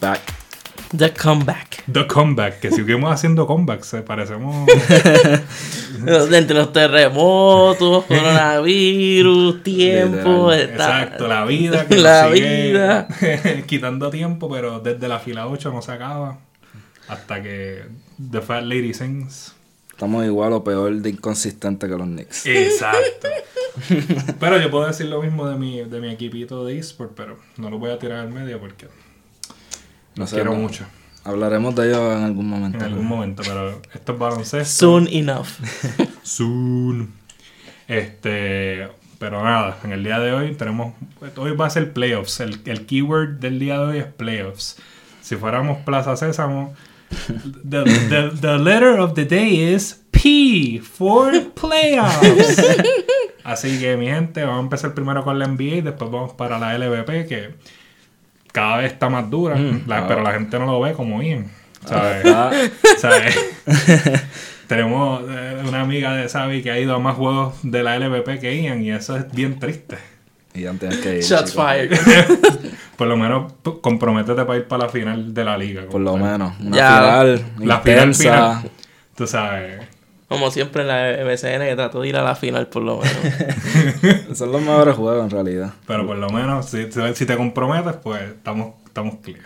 back. The comeback. The comeback, que seguimos haciendo comebacks, eh, parecemos... Entre los terremotos, coronavirus, tiempo. Literal. está- Exacto, la vida. Que La nos sigue vida. quitando tiempo, pero desde la fila 8 no se acaba. Hasta que The Fat Lady sings. Estamos igual o peor de inconsistente que los Knicks. Exacto. pero yo puedo decir lo mismo de mi, de mi equipito de eSport, pero no lo voy a tirar al medio porque No sé, quiero no- mucho Hablaremos de ellos en algún en momento. algún momento, pero esto es baloncesto. Soon enough. Soon. Este, pero nada, en el día de hoy tenemos, hoy va a ser playoffs. El, el keyword del día de hoy es playoffs. Si fuéramos Plaza Sésamo, the, the, the letter of the day is P for playoffs. Así que mi gente, vamos a empezar primero con la NBA y después vamos para la LVP que cada vez está más dura, la- ah. pero la gente no lo ve como bien. ¿sabes? Ah, ¿Sabes? Tenemos eh, una amiga de Xavi que ha ido a más juegos de la LVP que Ian y eso es bien triste. y ya tienes que ir. Shots fired. Por lo menos comprométete para ir para la final de la liga. Por lo menos. Una Ya. final La final, intensa. final. Tú sabes. Como siempre en la MCN que trató de ir a la final por lo menos. Son los mejores juegos en realidad. Pero por lo menos, si, si- te comprometes, pues estamos, estamos clear.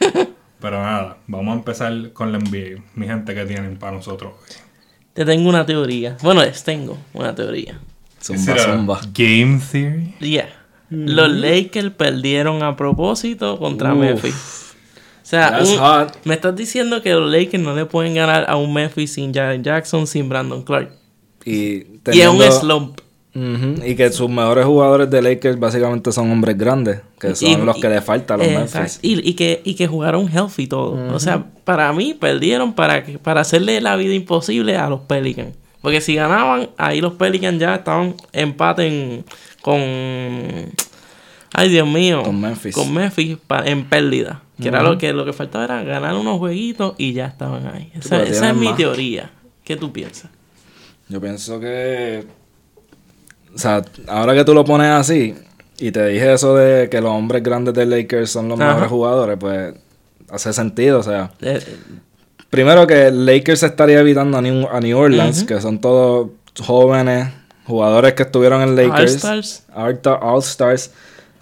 Pero nada, vamos a empezar con la NBA. Mi gente que tienen para nosotros hoy. Te tengo una teoría. Bueno, les tengo una teoría. Zumba, ¿Será zumba. Game Theory. Yeah. Los Lakers perdieron a propósito contra Uf. Memphis. Sea, un- me estás diciendo que los Lakers no le pueden ganar a un Memphis sin Jaren Jackson, sin Brandon Clark. Y, Y es un slump. Y que sus mejores jugadores de Lakers básicamente son hombres grandes, que son Y- los que le faltan a los Exacto. Memphis. Y, y que, y que jugaron healthy todo. O sea, para mí perdieron para, para hacerle la vida imposible a los Pelicans. Porque si ganaban, ahí los Pelicans ya estaban empate en- con... Ay, Dios mío. Con Memphis. Con Memphis en pérdida. Que era lo que, lo que faltaba era ganar unos jueguitos y ya estaban ahí. Esa, es mi más. teoría. ¿Qué tú piensas? Yo pienso que. O sea, ahora que tú lo pones así, y te dije eso de que los hombres grandes de Lakers son los Ajá. mejores jugadores, pues hace sentido. O sea, Eh, primero que Lakers estaría evitando a New, a New Orleans, que son todos jóvenes jugadores que estuvieron en Lakers. All-Stars. All- All-Stars.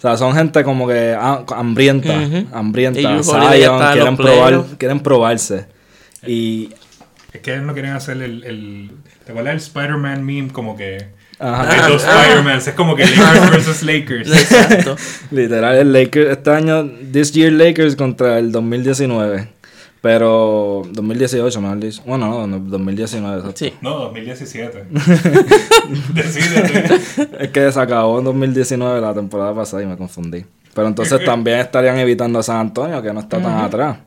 O sea, son gente como que ah, hambrienta, hambrienta. Y Zion, quieren, los probar, quieren probarse. Y Es que no quieren hacer el. el ¿Te acuerdas el Spider-Man meme? Como que. Ajá. Hay dos Spider-Mans. Es como que Lakers versus Lakers. Exacto. Literal, el Lakers, este año, this year Lakers contra el 2019. Pero 2018, mejor dicho. Bueno, no, no, 2019. exacto. Sí. No, 2017. Decídete. Es que se acabó en 2019 la temporada pasada y me confundí. Pero entonces también estarían evitando a San Antonio, que no está tan atrás.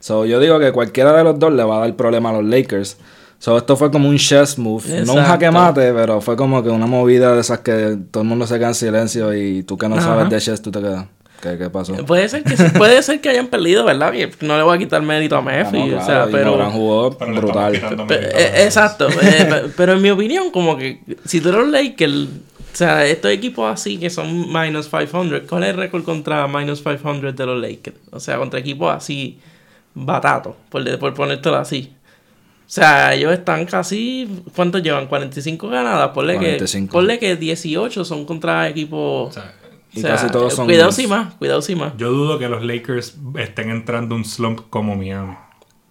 So, yo digo que cualquiera de los dos le va a dar problema a los Lakers. So, esto fue como un chess move. No un jaque mate, pero fue como que una movida de esas que todo el mundo se queda en silencio y tú que no Ajá. sabes de chess, tú te quedas. ¿Qué, qué pasó? Puede ser que puede ser que hayan perdido, ¿verdad? No le voy a quitar mérito a Ah, Memphis, no, o sea, claro, pero Morán jugó Pero brutal. quitando pe- mérito. eh, exacto, eh, pe- pero en mi opinión como que si tú eres los Lakers, o sea, estos equipos así que son minus 500, ¿cuál es el récord contra minus 500 de los Lakers? O sea, contra equipos así batatos, por, por ponértelo así. O sea, ellos están casi, ¿cuántos llevan? 45 ganadas, ponle, 45. que ponle que 18 son contra equipos... O sea, Y casi todos son- Cuidado sin más, cuidado sin más. yo dudo que los Lakers estén entrando un slump como Miami.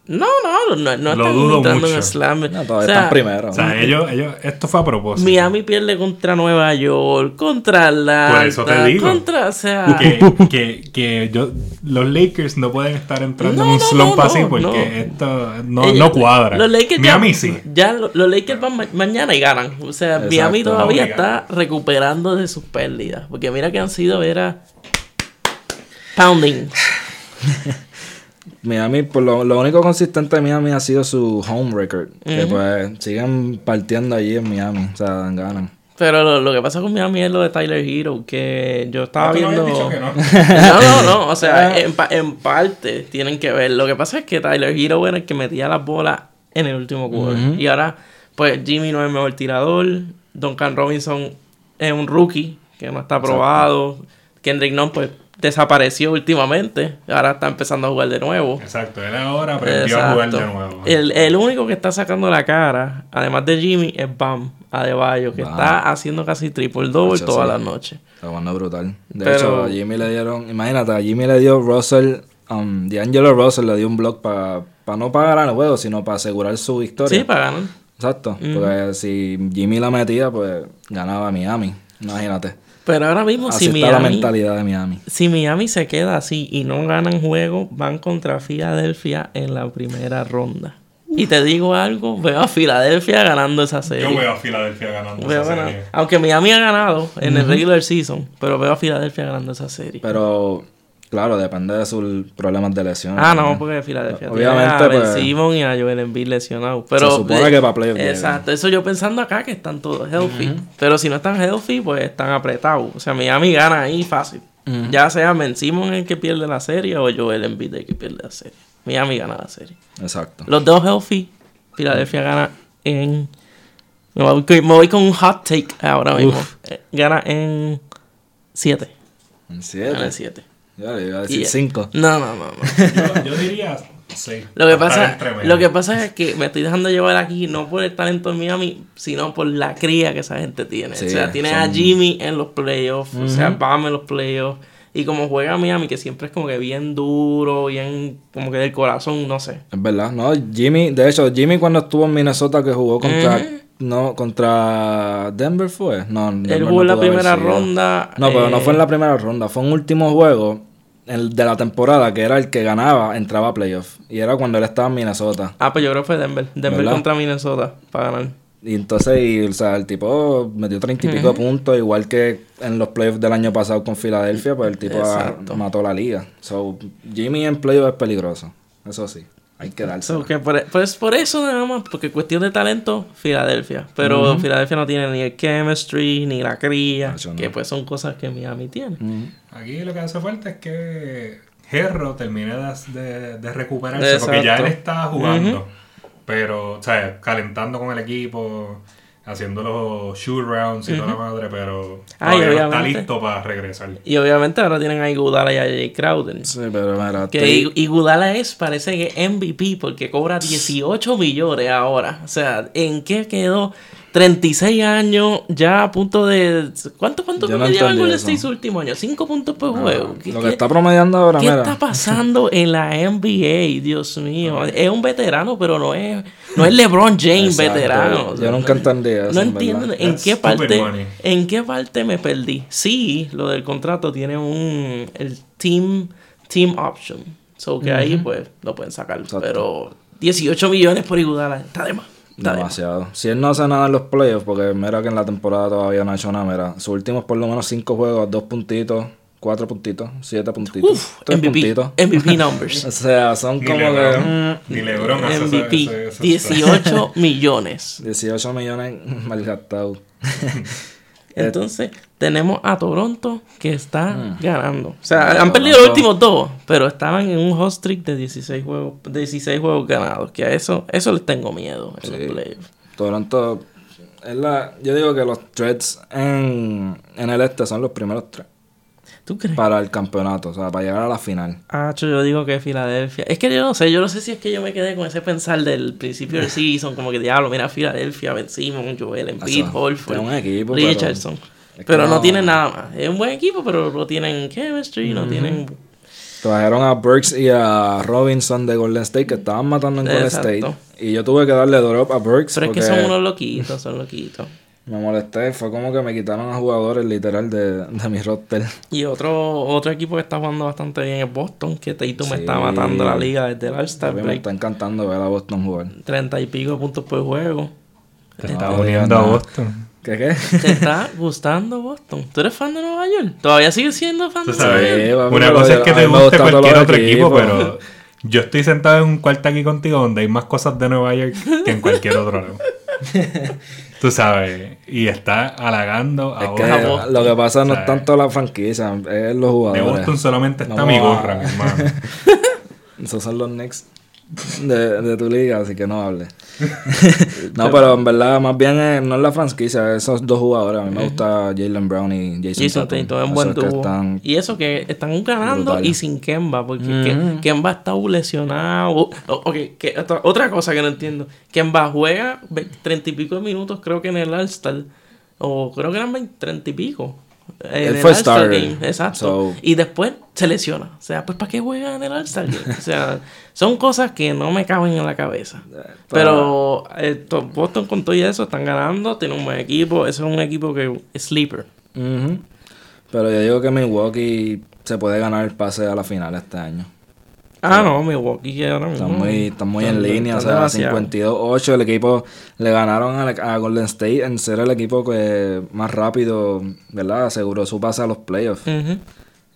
No, no, no, no Lo están dudo entrando en mucho. slam. No, O todavía sea, están primero. O sea, ellos, ellos, esto fue a propósito. Miami pierde contra Nueva York, contra Atlanta, Por eso te digo. contra, o sea, Que, que, que yo, los Lakers no pueden estar entrando No, en un no, slump no, así no, porque no. esto no, ellos- no cuadra. Los Lakers Miami ya, sí. Ya lo- los Lakers van ma- mañana y ganan. O sea, Exacto. Miami todavía Obligado. está recuperando de sus pérdidas. Porque mira que han sido, era pounding. Miami, por lo, lo único consistente de Miami ha sido su home record. Que pues siguen partiendo allí en Miami. O sea, ganan. Pero lo, lo que pasa con Miami es lo de Tyler Hero, que yo estaba Ah, no viendo... habías dicho que no. No, no, no. O Ah. sea, en, pa- en parte tienen que ver. Lo que pasa es que Tyler Hero era el que metía las bolas en el último quarter. Y ahora, pues Jimmy no es el mejor tirador. Duncan Robinson es un rookie que no está probado. Kendrick Nunn, pues desapareció últimamente. Ahora está empezando a jugar de nuevo. Exacto, él ahora aprendió a jugar de nuevo. El, el único que está sacando la cara, además de Jimmy, es Bam Adebayo, que Bam. está haciendo casi triple double Hacho, todas sí. las noches. Está jugando brutal. De Pero- hecho, a Jimmy le dieron, imagínate, a Jimmy le dio Russell, um, D'Angelo Russell le dio un block para no para ganar el juego, sino para asegurar su victoria. Sí, para ganar. Exacto, porque si Jimmy la metía, pues ganaba Miami. Imagínate. Pero ahora mismo, Así si está la Miami, mentalidad de Miami. si Miami se queda así y no ganan juego, van contra Filadelfia en la primera ronda. Y te digo algo, veo a Filadelfia ganando esa serie. Yo veo a Filadelfia ganando Veo esa ganar- serie. Aunque Miami ha ganado en el regular season, pero veo a Filadelfia ganando esa serie. Pero, claro, depende de sus problemas de lesión. Ah, no, porque Filadelfia Obviamente, tiene a Ben pues, Simon y a Joel Embiid lesionados. Pero, se supone que para playoff llegan. Exacto, eso yo pensando acá que están todos healthy. Pero si no están healthy, pues están apretados. O sea, Miami gana ahí fácil. Ya sea Ben Simon el que pierde la serie o Joel Embiid el que pierde la serie. Miami gana la serie. Exacto. Los dos healthy, Filadelfia gana en... Me voy, con- me voy con un hot take ahora mismo. Eh, Gana en 7. En Gana siete. en 7. Ya le iba a decir Y- cinco. No, no, no, no. Yo, yo diría sí. Lo que, pasa, lo que pasa es que me estoy dejando llevar aquí no por el talento en Miami, sino por la cría que esa gente tiene. Sí, o sea, tiene a Jimmy en los playoffs, o sea, Bam en los playoffs. Y como juega Miami, que siempre es como que bien duro, bien como que del corazón, no sé. Es verdad, no, Jimmy, de hecho, Jimmy cuando estuvo en Minnesota que jugó contra, no, contra Denver fue, no, Denver Él no jugó en la primera ronda. No, pero no eh, fue en la primera ronda, fue un último juego el de la temporada que era el que ganaba, entraba a playoff. Y era cuando él estaba en Minnesota. Ah, pues yo creo que fue Denver. Denver ¿Verdad? contra Minnesota para ganar. Y entonces, y, o sea, el tipo metió treinta y pico de puntos, igual que en los playoffs del año pasado con Filadelfia, pues el tipo mató la liga. So, Jimmy en playoff es peligroso, eso sí, hay que darse. So, que por, pues por eso nada más, porque cuestión de talento, Filadelfia. Pero Filadelfia no tiene ni el chemistry, ni la cría, que pues son cosas que Miami tiene. Aquí lo que hace falta es que Herro termine de, de- de recuperarse, porque ya él está jugando, pero, o sea, calentando con el equipo, haciendo los shoot rounds y toda la madre, pero Ay, todavía no está listo para regresar. Y obviamente ahora tienen a Iguodala y a Jay Crowder. Sí, pero mira, Que estoy- Igu- Iguodala es, parece que MVP, porque cobra 18 millones ahora. O sea, ¿en qué quedó? 36 años, ya a punto de... ¿Cuánto, cuánto no promediaba el Golden. State su último año? 5 puntos por juego. ¿Qué- lo que está promediando ahora, ¿Qué mira. está pasando en la NBA? Dios mío. Es un veterano, pero no es, no es LeBron James Exacto. veterano. Yo nunca entendí eso. No en entiendo verdad. en That's qué parte money. en qué parte me perdí. Sí, lo del contrato tiene un el team team option. So que ahí pues lo pueden sacar, Exacto. pero 18 millones por Iguodala, está de más. Está de más. Demasiado. Si él no hace nada en los playoffs, porque mira que en la temporada todavía no ha hecho nada, mira. Sus últimos por lo menos cinco juegos, dos puntitos, cuatro puntitos, siete puntitos, Uf, tres MVP, puntitos. MVP numbers. O sea, son Ni como LeBron, que ni LeBron MVP, ese- ese- 18 millones. mm, 18 millones mal gastados. Entonces, tenemos a Toronto que está Mm. ganando. O sea, Toronto. han perdido los últimos dos, pero estaban en un hot streak de 16 juegos, de 16 juegos ganados. Que a eso, eso les tengo miedo en Sí. los playoffs. Toronto, es la, yo digo que los Threads en, en el este son los primeros tres ¿Tú crees? para el campeonato, o sea, para llegar a la final. Ah, yo digo que Filadelfia. Es que yo no sé, yo no sé si es que yo me quedé con ese pensar del principio del season, como que diablo, mira Filadelfia, Ben Simon, Joel Embiid, Holford, un equipo, Richardson. Pero, no, no- tienen nada más. Es un buen equipo, pero no tienen chemistry, no tienen... Trajeron a Burks y a Robinson de Golden State que estaban matando en Golden Exacto. State. Y yo tuve que darle drop a Burks Pero es que son unos loquitos, son loquitos. Me molesté. Fue como que me quitaron a jugadores literal de, de mi roster. Y otro, otro equipo que está jugando bastante bien es Boston, que Tatum me Sí. está matando la liga desde el All-Star me está encantando ver a Boston jugar. 30 y pico de puntos por juego. Te está uniendo a. Boston. ¿Qué qué? ¿Te está gustando Boston? ¿Tú eres fan de Nueva York? ¿Todavía sigues siendo fan de Nueva York? Una cosa es que te me guste cualquier otro equipo, pero yo estoy sentado en un cuarto aquí contigo donde hay más cosas de Nueva York que en cualquier otro lado. Tú sabes, y está halagando a Es que Boston. Lo que pasa no es tanto la franquicia, es los De jugadores. Boston solamente está No, mi gorra, mi hermano. Esos son los Knicks. De, de tu liga, así que no hable. no, pero en verdad, más bien eh, no es la franquicia, esos dos jugadores. A mí me gusta Jalen Brown y Jason, Jason Tatum. Es buen están- Y eso que están ganando y sin Kemba, porque Ke- Kemba está lesionado. Que otra, otra cosa que no entiendo. Kemba juega treinta y pico de minutos, creo que en el All-Star. O creo que eran 20, treinta y pico. En el fue All-Star. Game, exacto. So- Y después se lesiona. O sea, pues ¿para qué juega en el All-Star Game? O sea, son cosas que no me caben en la cabeza. Pero eh, to- Boston con todo y eso están ganando, tiene un buen equipo. Ese es un equipo que es sleeper. Pero yo digo que Milwaukee se puede ganar el pase a la final este año. Ah, no, Milwaukee ahora mismo. Están muy, están muy en línea, o sea, demasiado. 52-8. El equipo le ganaron a, a Golden State en ser el equipo que más rápido, ¿verdad? Aseguró su pase a los playoffs.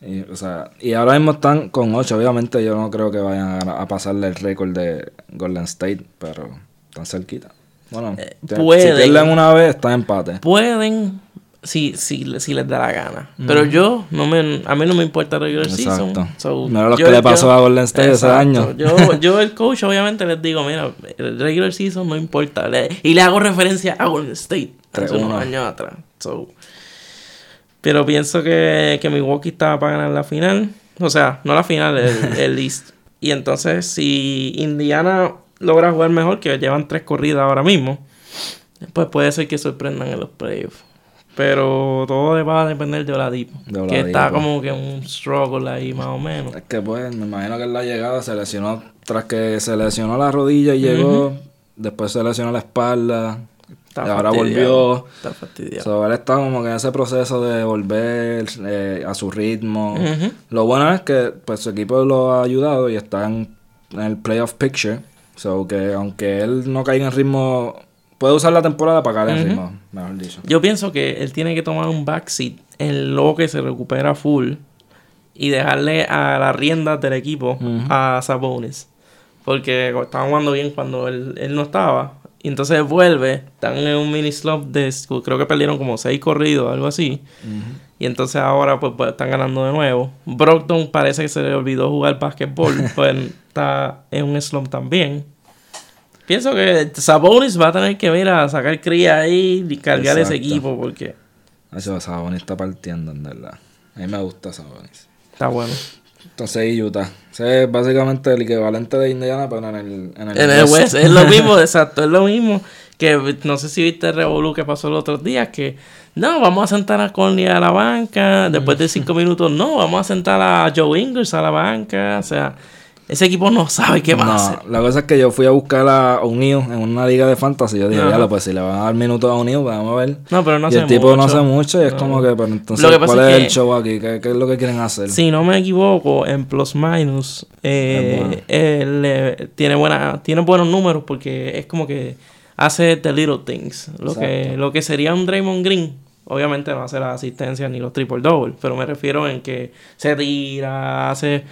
Y, o sea, y ahora mismo están con 8. Obviamente, yo no creo que vayan a, a pasarle el récord de Golden State, pero están cerquita. Bueno, si Eh, pueden. pierden una vez, está empate. Pueden, si, si, si les da la gana. Pero yo, no me, a mí no me importa regular season. Exacto. So, Mira lo yo- que le yo- pasó a Golden State ese año. Yo, yo, el coach, obviamente, les digo, mira, el regular season no importa. Le- y le hago referencia a Golden State hace 3-1. unos años atrás. So, pero pienso que, que Milwaukee estaba para ganar la final. O sea, no la final, el, el East. Y entonces, si Indiana logra jugar mejor, que llevan tres corridas ahora mismo, pues puede ser que sorprendan en los playoffs. Pero todo va a depender de Oladipo. De Que está como que un struggle ahí más o menos. Es que pues, me imagino que en la llegada se lesionó, tras que se lesionó la rodilla y llegó, después se lesionó la espalda, Está y ahora volvió. Está fastidiado. So, él está como que en ese proceso de volver eh, a su ritmo. Lo bueno es que pues su equipo lo ha ayudado y está en, en el playoff picture. So que aunque él no caiga en ritmo, puede usar la temporada para caer en Ujú. ritmo, mejor dicho. Yo pienso que él tiene que tomar un backseat en lo que se recupera full y dejarle a las riendas del equipo a Sabonis. Porque estaban jugando bien cuando él, él no estaba. Y entonces vuelve, están en un mini slump de creo que perdieron como seis corridos, algo así. Y entonces ahora pues, pues, están ganando de nuevo. Brockton parece que se le olvidó jugar básquetbol, pues está en un slump también. Pienso que Sabonis va a tener que ver a sacar cría ahí y cargar ese equipo porque Eso Sabonis está partiendo, en verdad. A mí me gusta Sabonis. está bueno. Entonces Utah. Ese es básicamente el equivalente de Indiana, pero en el, en el, En el West. West es lo mismo, exacto, es lo mismo. Que no sé si viste el revolú que pasó los otros días, que no, vamos a sentar a Conley a la banca, después de cinco minutos, no, vamos a sentar a Joe Ingles a la banca, o sea, ese equipo no sabe qué va a hacer. No, la cosa es que yo fui a buscar a O'Neal en una liga de fantasy. Yo dije, ya, pues si le van a dar minutos a O'Neal, pues vamos a ver. No, pero no y hace el tipo no hace mucho y es No. como que, pero entonces, Lo que pasa ¿cuál es es, que- el show aquí? ¿Qué, qué es lo que quieren hacer? Si no me equivoco, en plus minus eh, bueno. tiene buena, tiene buenos números porque es como que hace the little things. Lo que, lo que sería un Draymond Green. Obviamente no hace las asistencias ni los triple double, pero me refiero en que se tira, hace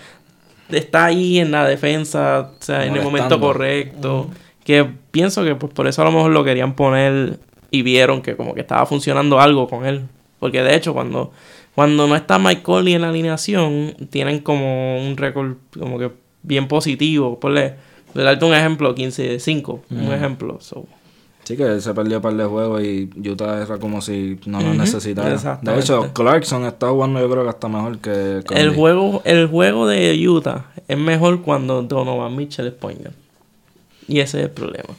está ahí en la defensa, o sea, en el momento correcto. Que pienso que pues, por eso a lo mejor lo querían poner y vieron que como que estaba funcionando algo con él. Porque de hecho, cuando, cuando no está Mike Conley en la alineación, tienen como un récord como que bien positivo. Por darte un ejemplo, 15-5, un ejemplo. So, Sí, que él se perdió un par de juegos y Utah era como si no lo Ujú, necesitara. De hecho, Clarkson está jugando yo creo que hasta mejor que el, juego, el juego de Utah es mejor cuando Donovan Mitchell es point guard. Y ese es el problema.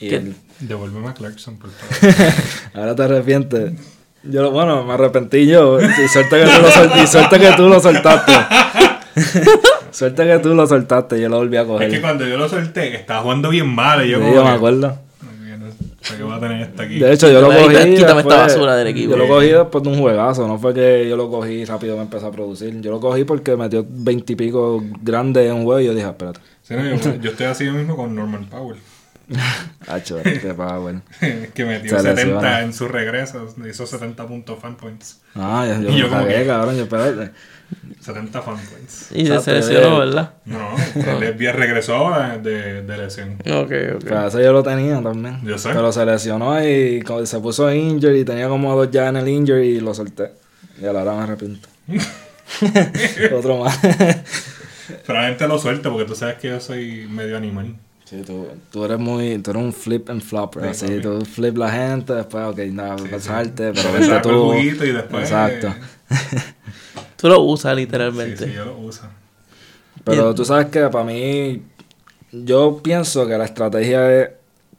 Él- Devuélveme a Clarkson, por favor. ahora te arrepientes. Yo, bueno, me arrepentí yo. Y suerte que tú lo, sol- y suerte que tú lo soltaste. suerte que tú lo soltaste y yo lo volví a coger. es que cuando yo lo solté, estaba jugando bien mal. Y yo, Sí, como yo me que, acuerdo. "Ay, no sé, ¿Para qué voy a tener esto aquí? De hecho, yo lo Quítame- cogí. quítame esta basura del equipo. Yo lo cogí después de un juegazo. No fue que yo lo cogí y rápido me empezó a producir. Yo lo cogí porque metió veintipico grandes en un juego y yo dije, "Ah, espérate. Sí, no, yo, yo estoy así mismo con Norman Powell. Hacho, qué pava, bueno. que metió Se 70 lesiona. en su regreso. Hizo 70 puntos fan points. Ah, yo, yo, Y yo me cagué, que- cabrón. Yo, espérate. 70 fan points. Y se eh. ¿verdad? No, él es bien regresó ahora de, de lesión. Ok, ok. Pero eso yo lo tenía también. Yo sé. Pero se lesionó y se puso injured y tenía como dos ya en el injury y lo solté. Y a la hora me arrepiento. Otro más. Pero la gente lo suelta porque tú sabes que yo soy medio animal. Sí, tú, tú eres muy, tú eres un flip and flopper, Sí, así, papi. tú flip la gente, después, ok, nada, Sí, pasarte, sí. pero vente el tú. juguito y después- Exacto. Tú lo usas Sí, literalmente. sí, yo lo uso. Pero tú sabes que para mí, yo pienso que la estrategia es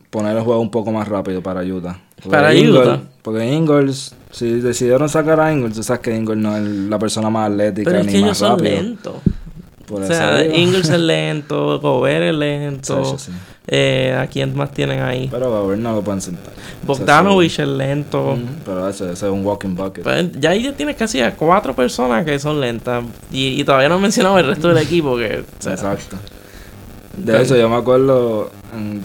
poner el juego un poco más rápido para Utah. Porque Para Ingles- Utah. Porque Ingles, si decidieron sacar a Ingles, tú sabes que Ingles no es la persona más atlética Pero es ni que ellos más son rápido. lentos. Por O sea. Ingles es lento, Gobert es lento. Sí, sí, sí. Eh, ¿A quién más tienen ahí? Pero a ver, no lo pueden sentar. Bogdanovich es lento. Pero ese, ese es un walking bucket. Pues ya ahí tienes casi a cuatro personas que son lentas. Y, y todavía no he mencionado el resto del equipo que... o sea, Exacto. De hecho, yo me acuerdo,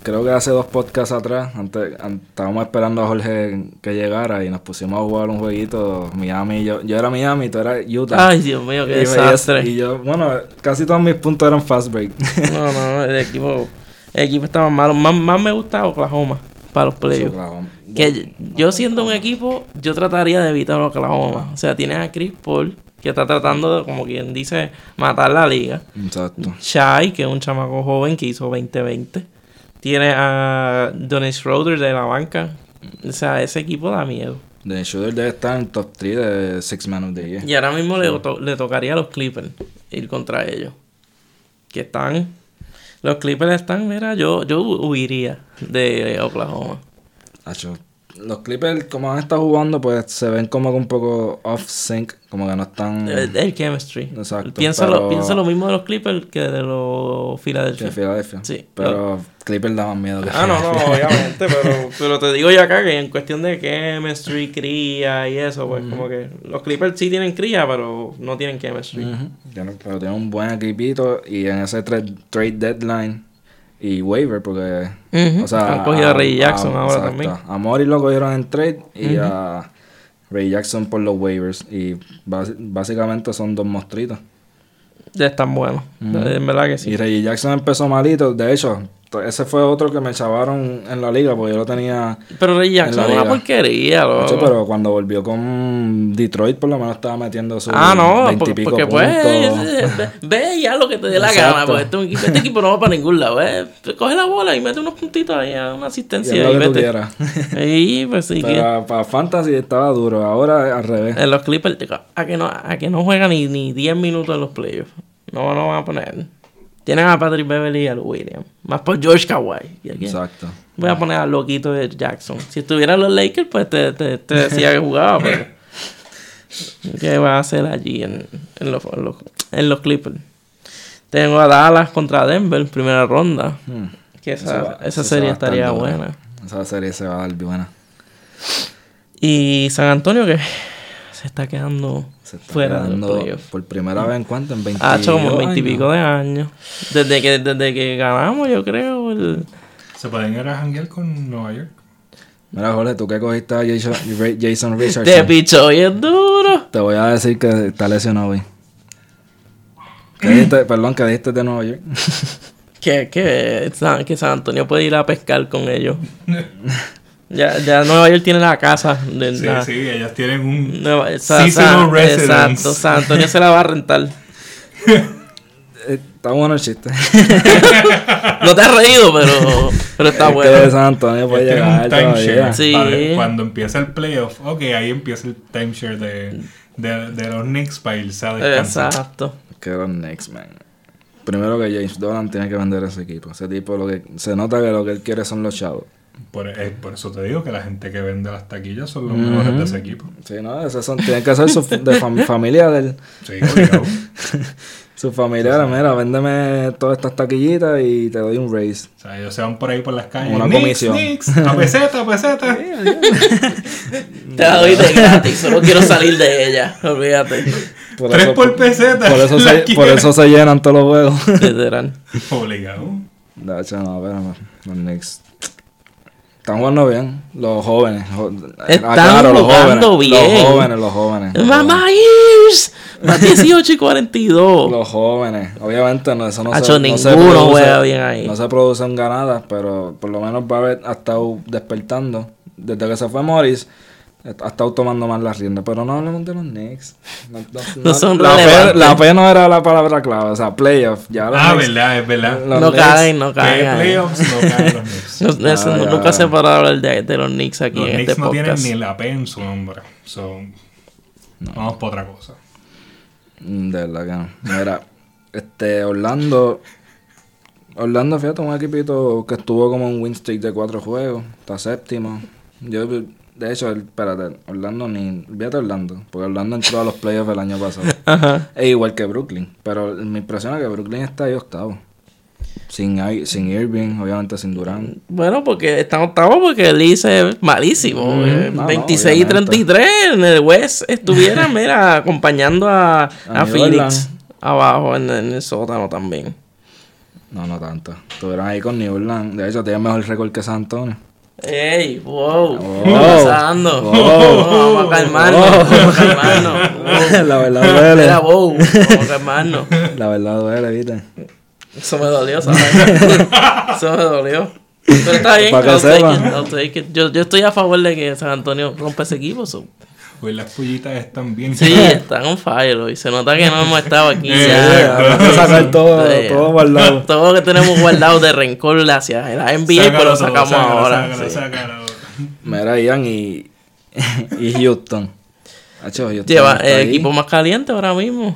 creo que hace dos podcasts atrás, antes, an- estábamos esperando a Jorge que llegara y nos pusimos a jugar un jueguito, Miami, y yo, yo era Miami, tú eras Utah. Ay, Dios mío, y, qué me- desastre. y yo, bueno, casi todos mis puntos eran fast break. No, no, el equipo, el equipo estaba malo. Más, más me gusta Oklahoma para los playoffs. Que yo siendo un equipo, yo trataría de evitar Oklahoma. O sea, tienes a Chris Paul, que está tratando de, como quien dice, matar la liga. Exacto. Shai, que es un chamaco joven que hizo 2020. Tiene a Dennis Schroeder de la banca. O sea, ese equipo da miedo. The Shooter debe estar en top 3 de Six Man of the Year. Y ahora mismo le, to- le tocaría a los Clippers ir contra ellos. Que están. Los Clippers están, mira, yo, yo hu- huiría de Oklahoma. Los Clippers, como han estado jugando, pues se ven como que un poco off sync, como que no están El, el chemistry. Mm. Exacto, Piensa, pero- lo, piensa lo mismo de los Clippers que de los Philadelphia. de Filadelfia. Sí. Pero Clippers da más miedo que Ah, no, no, obviamente, pero, pero te digo ya acá que en cuestión de chemistry, cría y eso, pues como que los Clippers sí tienen cría, pero no tienen chemistry. Ujú. Tiene- pero tiene un buen equipito y en ese tra- trade deadline y waiver porque o sea Han cogido a Ray Jackson ahora exacto. también. a Mori lo cogieron en trade y a Ray Jackson por los waivers y básicamente son dos monstruitos Ya están buenos. En verdad que sí. y Ray Jackson empezó malito de hecho ese fue otro que me chavaron en la liga porque yo lo tenía Pero Ray Jackson es la una porquería, loco. Pero cuando volvió con Detroit por lo menos estaba metiendo sus Ah, no, 20 y porque, pues ve, ve ya lo que te dé la Exacto. gana, porque este, equipo, este equipo no va para ningún lado, eh. Coge la bola y mete unos puntitos ahí, una y asistencia es lo y que vete. Y pues sí, que Pero para Fantasy estaba duro, ahora al revés. en los Clippers, a que no, a que no juega ni, ni 10 minutos en los playoffs. No, no van a poner. Tienen a Patrick Beverly y a William. Más por George Kawhi. Exacto. Voy a poner al loquito de Jackson. Si estuvieran los Lakers, pues te, te, te decía que jugaba, pero. ¿Qué va a hacer allí en, en, los, en, los, en los Clippers? Tengo a Dallas contra Denver, primera ronda. Hmm. Que esa, va- esa serie estaría buena. Esa serie se va a dar buena. Y San Antonio, que se está quedando Se está fuera de los quedando por primera vez en cuánto, en 20 Ha hecho como años. 20 y pico de años. Desde que, desde que ganamos, yo creo. El... ¿Se pueden ir a janguear con Nueva York? Mira, Jorge, tú que cogiste a Jason, Jason Te Richardson. pichó y es duro. Te voy a decir que está lesionado hoy. ¿Qué dijiste? Perdón, que dijiste de Nueva York? Que, que, San, que San Antonio puede ir a pescar con ellos. ya, ya Nueva York tiene la casa. De, Sí, la- sí, ellas tienen un Nueva- Sa- seasonal Sa- residence. Exacto, San Antonio se la va a rentar. Eh, Está bueno el chiste. No te has reído, pero, pero está Es bueno. que San Antonio puede Tienen llegar un timeshare. todavía. Sí. Para- Cuando empieza el playoff, ok, ahí empieza el timeshare de, de, de los Knicks para irse a descansar. Exacto. Que los Knicks, man. Primero que James Dolan tiene que vender ese equipo. Ese tipo lo que se nota que lo que él quiere son los chavos. Por, eh, por eso te digo que la gente que vende las taquillas son los mejores de ese equipo. Sí, no, esos son, tienen que ser su, de fam- familia del, Sí, sus familiares. Mira, véndeme todas estas taquillitas y te doy un raise. O sea, ellos se van por ahí por las calles. Una Knicks, comisión. Knicks, a peseta, a peseta. Te la doy de gratis, solo quiero salir de ella. Olvídate. Por Tres eso, por peseta. por eso se, por quiero. eso se llenan todos los juegos. Literal. Obligado. Hecho, no, pero los Knicks están jugando bien. Los jóvenes. Están jugando bien. Los jóvenes, los jóvenes. los Mamá Years. Va 18 y 42. Los jóvenes, obviamente no, eso no Hacho, se, no se ninguno produce- juega bien ahí. No se producen ganadas, pero por lo menos Barrett ha estado despertando. Desde que se fue Morris, ha estado tomando más las riendas. Pero no hablemos de los Knicks. No, no- No son la, P, la no era la palabra clave. O sea, playoff. Ya Ah, Knicks- verdad, es verdad. No Knicks- caen, no caen. playoffs no caen los Knicks. No- eso Ah, nunca se para hablar de, de los Knicks aquí Los en Knicks este no tienen ni la P en su nombre. So, Vamos por otra cosa. Mm, De verdad que no. Mira, este, Orlando. Orlando, fíjate, un equipito que estuvo como un win streak de cuatro juegos. Está séptimo. Yo, de hecho, el- espérate, Orlando ni. Fíjate Orlando, porque Orlando entró a los playoffs el año pasado. Ajá. Es igual que Brooklyn, pero me impresiona que Brooklyn está ahí octavo. Sin, sin Irving, obviamente sin Durán. Bueno, porque están octavos porque el Lice es malísimo. Mm, eh, no, no, 26 y obviamente. 33 en el West estuvieran, mira, acompañando a, a, A Phoenix abajo en, en el sótano también. No, no tanto. Estuvieron ahí con New Orleans. De hecho, tiene mejor récord que San Antonio. ¡Ey! ¡Wow! Wow. ¿Qué está pasando? Wow. Vamos a calmarnos. Vamos a calmarnos. La verdad duele. Era wow. Vamos a calmarnos. La verdad duele, ¿viste? Eso me dolió, ¿sabes? Eso me dolió. Pero está bien, Para que I'll take sepa. it, I'll take it. Yo, yo estoy a favor de que San Antonio rompa ese equipo. so. Pues las pollitas están bien. Sí, están on fire hoy. Se nota que no hemos estado aquí ya. Hay que sacar todo, Sí. todo guardado. Todo lo que tenemos guardado de rencor hacia la NBA, pues Sácalo lo todo, sacamos sácalo, ahora. sácalo, sí. sácalo. Mira, Ian y, y Houston. Hacho, Lleva el ahí. equipo más caliente ahora mismo.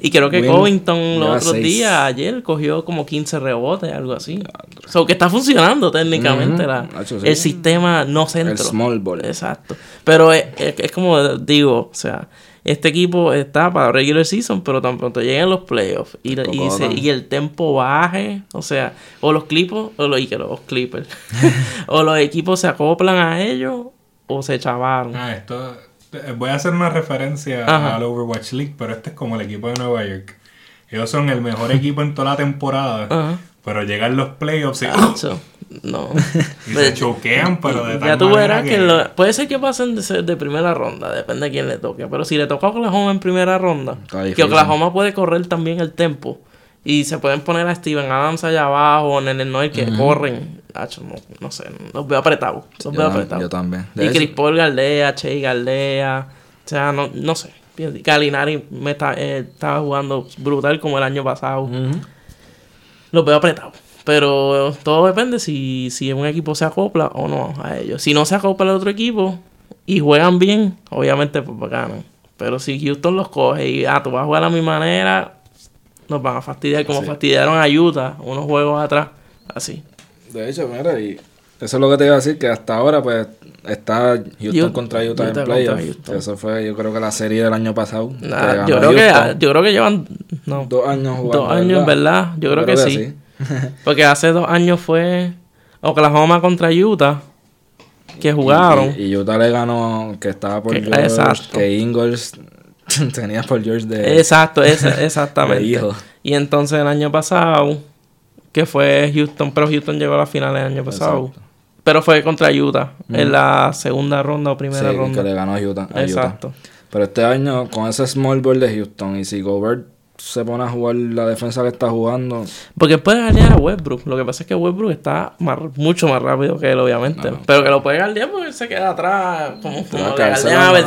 Y creo que Win- Covington los lleva otros seis. días, ayer, cogió como 15 rebotes, algo así. So que está funcionando técnicamente Ujú. la- Hacho, sí. el sistema no El centro. small ball. Exacto. Pero es, es- es como digo, o sea, este equipo está para regular season, pero tan pronto lleguen los playoffs y, y, Cocotan. se- y el tempo baje, o sea, o los clipos, o los, y que los Clippers, o los equipos se acoplan a ellos o se chavaron. Ah, esto. Eh, Voy a hacer una referencia Ajá. al Overwatch League, pero este es como el equipo de Nueva York. Ellos son el mejor equipo en toda la temporada, Ajá. pero llegan los playoffs y, Acho, no. y se choquean, pero de tal ya tú verás que, lo- puede ser que pasen de, ser de primera ronda, depende de quién le toque. Pero si le toca a Oklahoma en primera ronda, que. Oklahoma puede correr también el tempo. Y se pueden poner a Steven Adams allá abajo, en el Noel que corren. No, no sé, los veo apretados. Los Yo, veo apretados. yo también. De Y Chris Paul Galdea, Che Galdea. O sea, no, no sé. Galinari me está, eh, estaba jugando brutal como el año pasado. Los veo apretados. Pero todo depende si, si un equipo se acopla o no a ellos. Si no se acopla el otro equipo y juegan bien, obviamente pues ganan. Pero si Houston los coge y ah, tú vas a jugar a mi manera, nos van a fastidiar como Sí. fastidiaron a Utah unos juegos atrás. Así. De hecho, mira, y eso es lo que te iba a decir, que hasta ahora, pues, está Houston contra Utah, Utah en contra playoff. Houston. Eso fue, yo creo que la serie del año pasado. Nah, yo, creo que, yo creo que llevan no, Dos años jugando. dos años, ¿verdad? Yo creo que sí. Porque hace dos años fue Oklahoma contra Utah que jugaron. Y, y Utah le ganó, que estaba por Que- exacto. que Ingles tenía por George de... Exacto, esa- exactamente. hijo. Y entonces el año pasado, que fue Houston, pero Houston llegó a la final el año pasado. Exacto. Pero fue contra Utah, en la segunda ronda o primera Sí, ronda. que le ganó a Utah, a Utah. Exacto. Pero este año, con ese small ball de Houston, y si Gobert se pone a jugar la defensa que está jugando, Porque puede ganar a Westbrook. Lo que pasa es que Westbrook está más- mucho más rápido que él, obviamente. No. Pero que lo puede ganar porque él se queda atrás. Como, como le galdean a Ben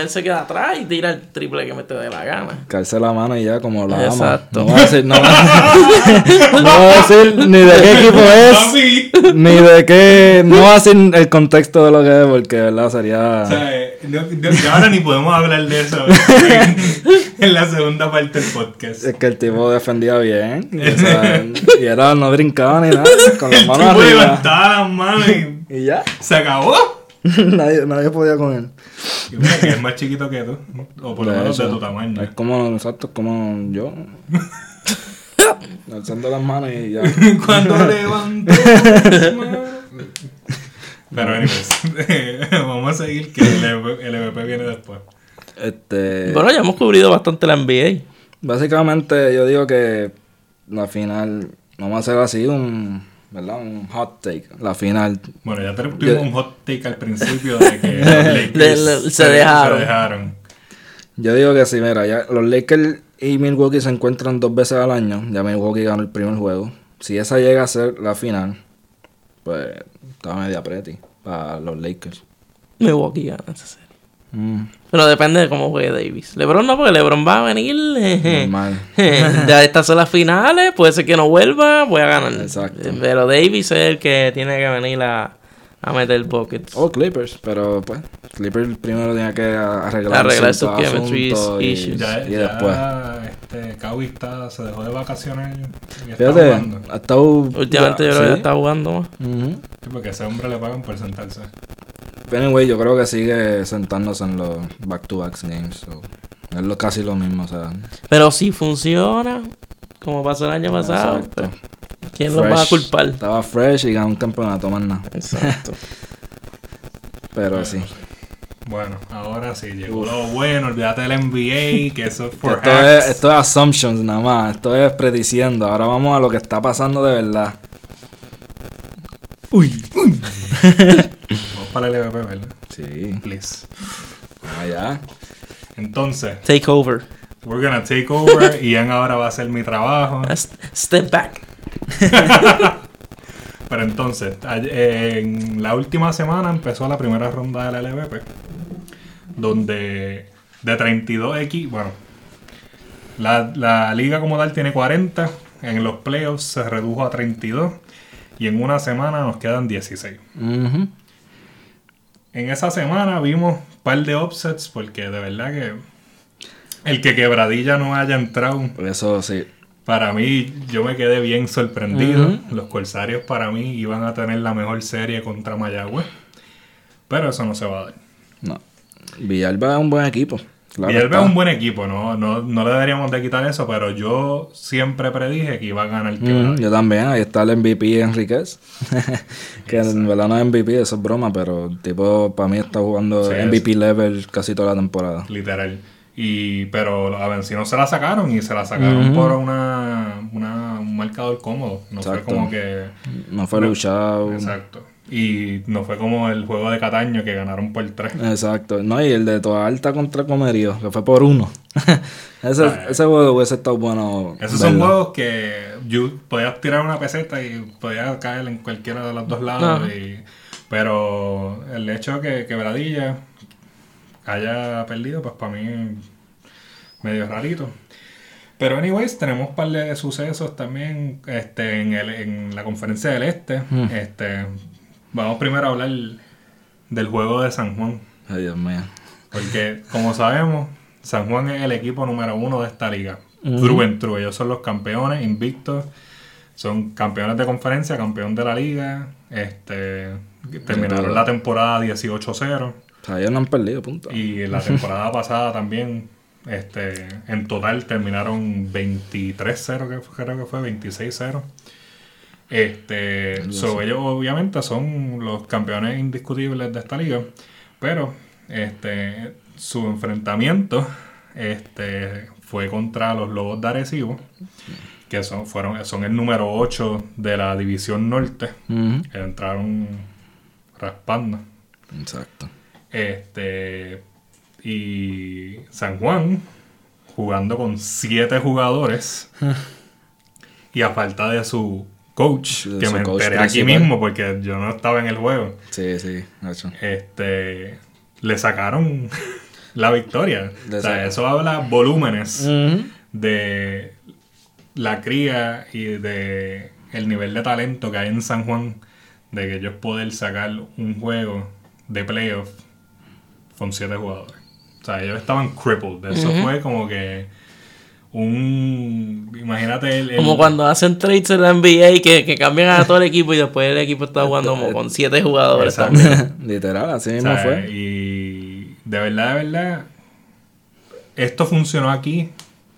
él se queda atrás y tira el triple que mete de la gana. calce la mano y ya como la ama. Exacto. No voy a decir, no, no voy a decir ni de qué equipo es, ni de qué, no voy a decir el contexto de lo que es, porque de verdad sería... eh, no- no- ya ahora ni podemos hablar de eso en la segunda parte del podcast. Es que el tipo defendía bien. Y, o sea, y era, no brincaba ni nada. Con las El manos tipo arriba. levantaba las manos y Y ya. se acabó. nadie, nadie podía con él. Y mira que es más chiquito que tú, o por lo menos de tu tamaño. Es como, exacto, es como yo. Alzando las manos y ya. Cuando levanto las manos. Pero anyways, vamos a seguir que el, EVP el EVP viene después. Este. Bueno, ya hemos cubrido bastante la NBA. Básicamente, yo digo que la final. Vamos a hacer así un. ¿Verdad? Un hot take. La final. Bueno, ya tuvimos un hot take al principio de que los Lakers Le- le- se dejaron. se dejaron. Yo digo que sí, mira, ya los Lakers y Milwaukee se encuentran dos veces al año. Ya Milwaukee ganó el primer juego. Si esa llega a ser la final, pues está media pretty para los Lakers. Milwaukee gana esa serie. Mm, Pero depende de cómo juegue Davis. LeBron no, porque LeBron va a venir. normal. de estas son las finales. Puede ser que no vuelva. Voy a ganar. Exacto. Pero Davis es el que tiene que venir a, a meter buckets. O Clippers, pero pues Clippers primero tenía que arreglar, Arreglar sus chemistry issues. Ya, y ya después. este, Kawhi está, se dejó de vacaciones y está Fíjate, jugando. ha estado... Últimamente yo creo que está jugando más. Ujú. Sí, porque a ese hombre le pagan por sentarse. Pero anyway, yo creo que sigue sentándose en los back-to-back games. so, es lo, casi lo mismo, o sea... Pero si funciona, como pasó el año pasado, exacto. pues, ¿quién los va a Fresh. culpar? Estaba fresh y ganó un campeonato más nada. Exacto. Pero sí. Bueno, ahora sí, llegó lo bueno, olvídate del NBA, que eso es for Esto hacks. es, esto es assumptions nada más. Esto es prediciendo. Ahora vamos a lo que está pasando de verdad. Uy, uy. Vamos para el LVP, ¿verdad? Sí. Please. Ah, ya. Entonces, Take over. we're gonna take over. Ian ahora va a hacer mi trabajo. Step back. Pero entonces, en la última semana empezó la primera ronda de la LVP, donde de 32 equipos, bueno, la, la liga como tal tiene 40, en los playoffs se redujo a 32 y en una semana nos quedan 16. Ujú. En esa semana vimos un par de upsets porque de verdad que el que Quebradilla no haya entrado Por eso sí. Para mí, yo me quedé bien sorprendido. Los Corsarios para mí iban a tener la mejor serie contra Mayagüez. Pero eso no se va a dar. No. Villalba es un buen equipo. Claro Villalba está. es un buen equipo, ¿no? No, no le deberíamos de quitar eso, pero yo siempre predije que iba a ganar Ujú, Quebradilla. yo también, ahí está el MVP Enriquez. que en verdad no es MVP, eso es broma, pero el tipo para mí está jugando Sí, MVP level casi toda la temporada. Literal. Y, pero a Vencino se la sacaron y se la sacaron por una, una- un marcador cómodo. No fue como que... No fue luchado. Exacto. Y no fue como el juego de Cataño que ganaron por tres. Exacto. No, y el de toda alta contra Comerío, que fue por uno. ese, Ah, ese juego hubiese estado bueno. Esos son juegos que yo podías tirar una peseta y podías caer en cualquiera de los dos lados. Y- pero el hecho de que Quebradilla haya perdido, pues para mí medio rarito. Pero anyways, tenemos un par de sucesos también este, en, el- en la conferencia del Este. Hmm. Este, vamos primero a hablar del juego de San Juan. Ay, Dios mío. Porque, como sabemos, San Juan es el equipo número uno de esta liga. Ujú. True and true. Ellos son los campeones invictos. Son campeones de conferencia, campeón de la liga. Este, terminaron la temporada 18-0. O sea, ellos no han perdido, punto. Y la temporada pasada también, este, en total terminaron 23-0, que fue- creo que fue 26-0. Este, so, ellos obviamente son los campeones indiscutibles de esta liga, pero este, su enfrentamiento este, fue contra los Lobos de Arecibo, que son, fueron, son el número 8 de la División Norte, que entraron raspando. Exacto. Este. Y San Juan jugando con siete jugadores. y a falta de su coach, De que su me coach enteré aquí mismo porque yo no estaba en el juego. Sí, sí, Nacho. Este. Le sacaron la victoria. Le o sea, eso habla volúmenes de la cría y de el nivel de talento que hay en San Juan de que ellos poder sacar un juego de playoff con siete jugadores. O sea, ellos estaban crippled. Eso fue como que un... Imagínate el... el- Como cuando hacen trades en la NBA que, que cambian a todo el equipo y después el equipo está jugando como con siete jugadores también. Literal, así o mismo sea, fue. Y de verdad, de verdad, esto funcionó aquí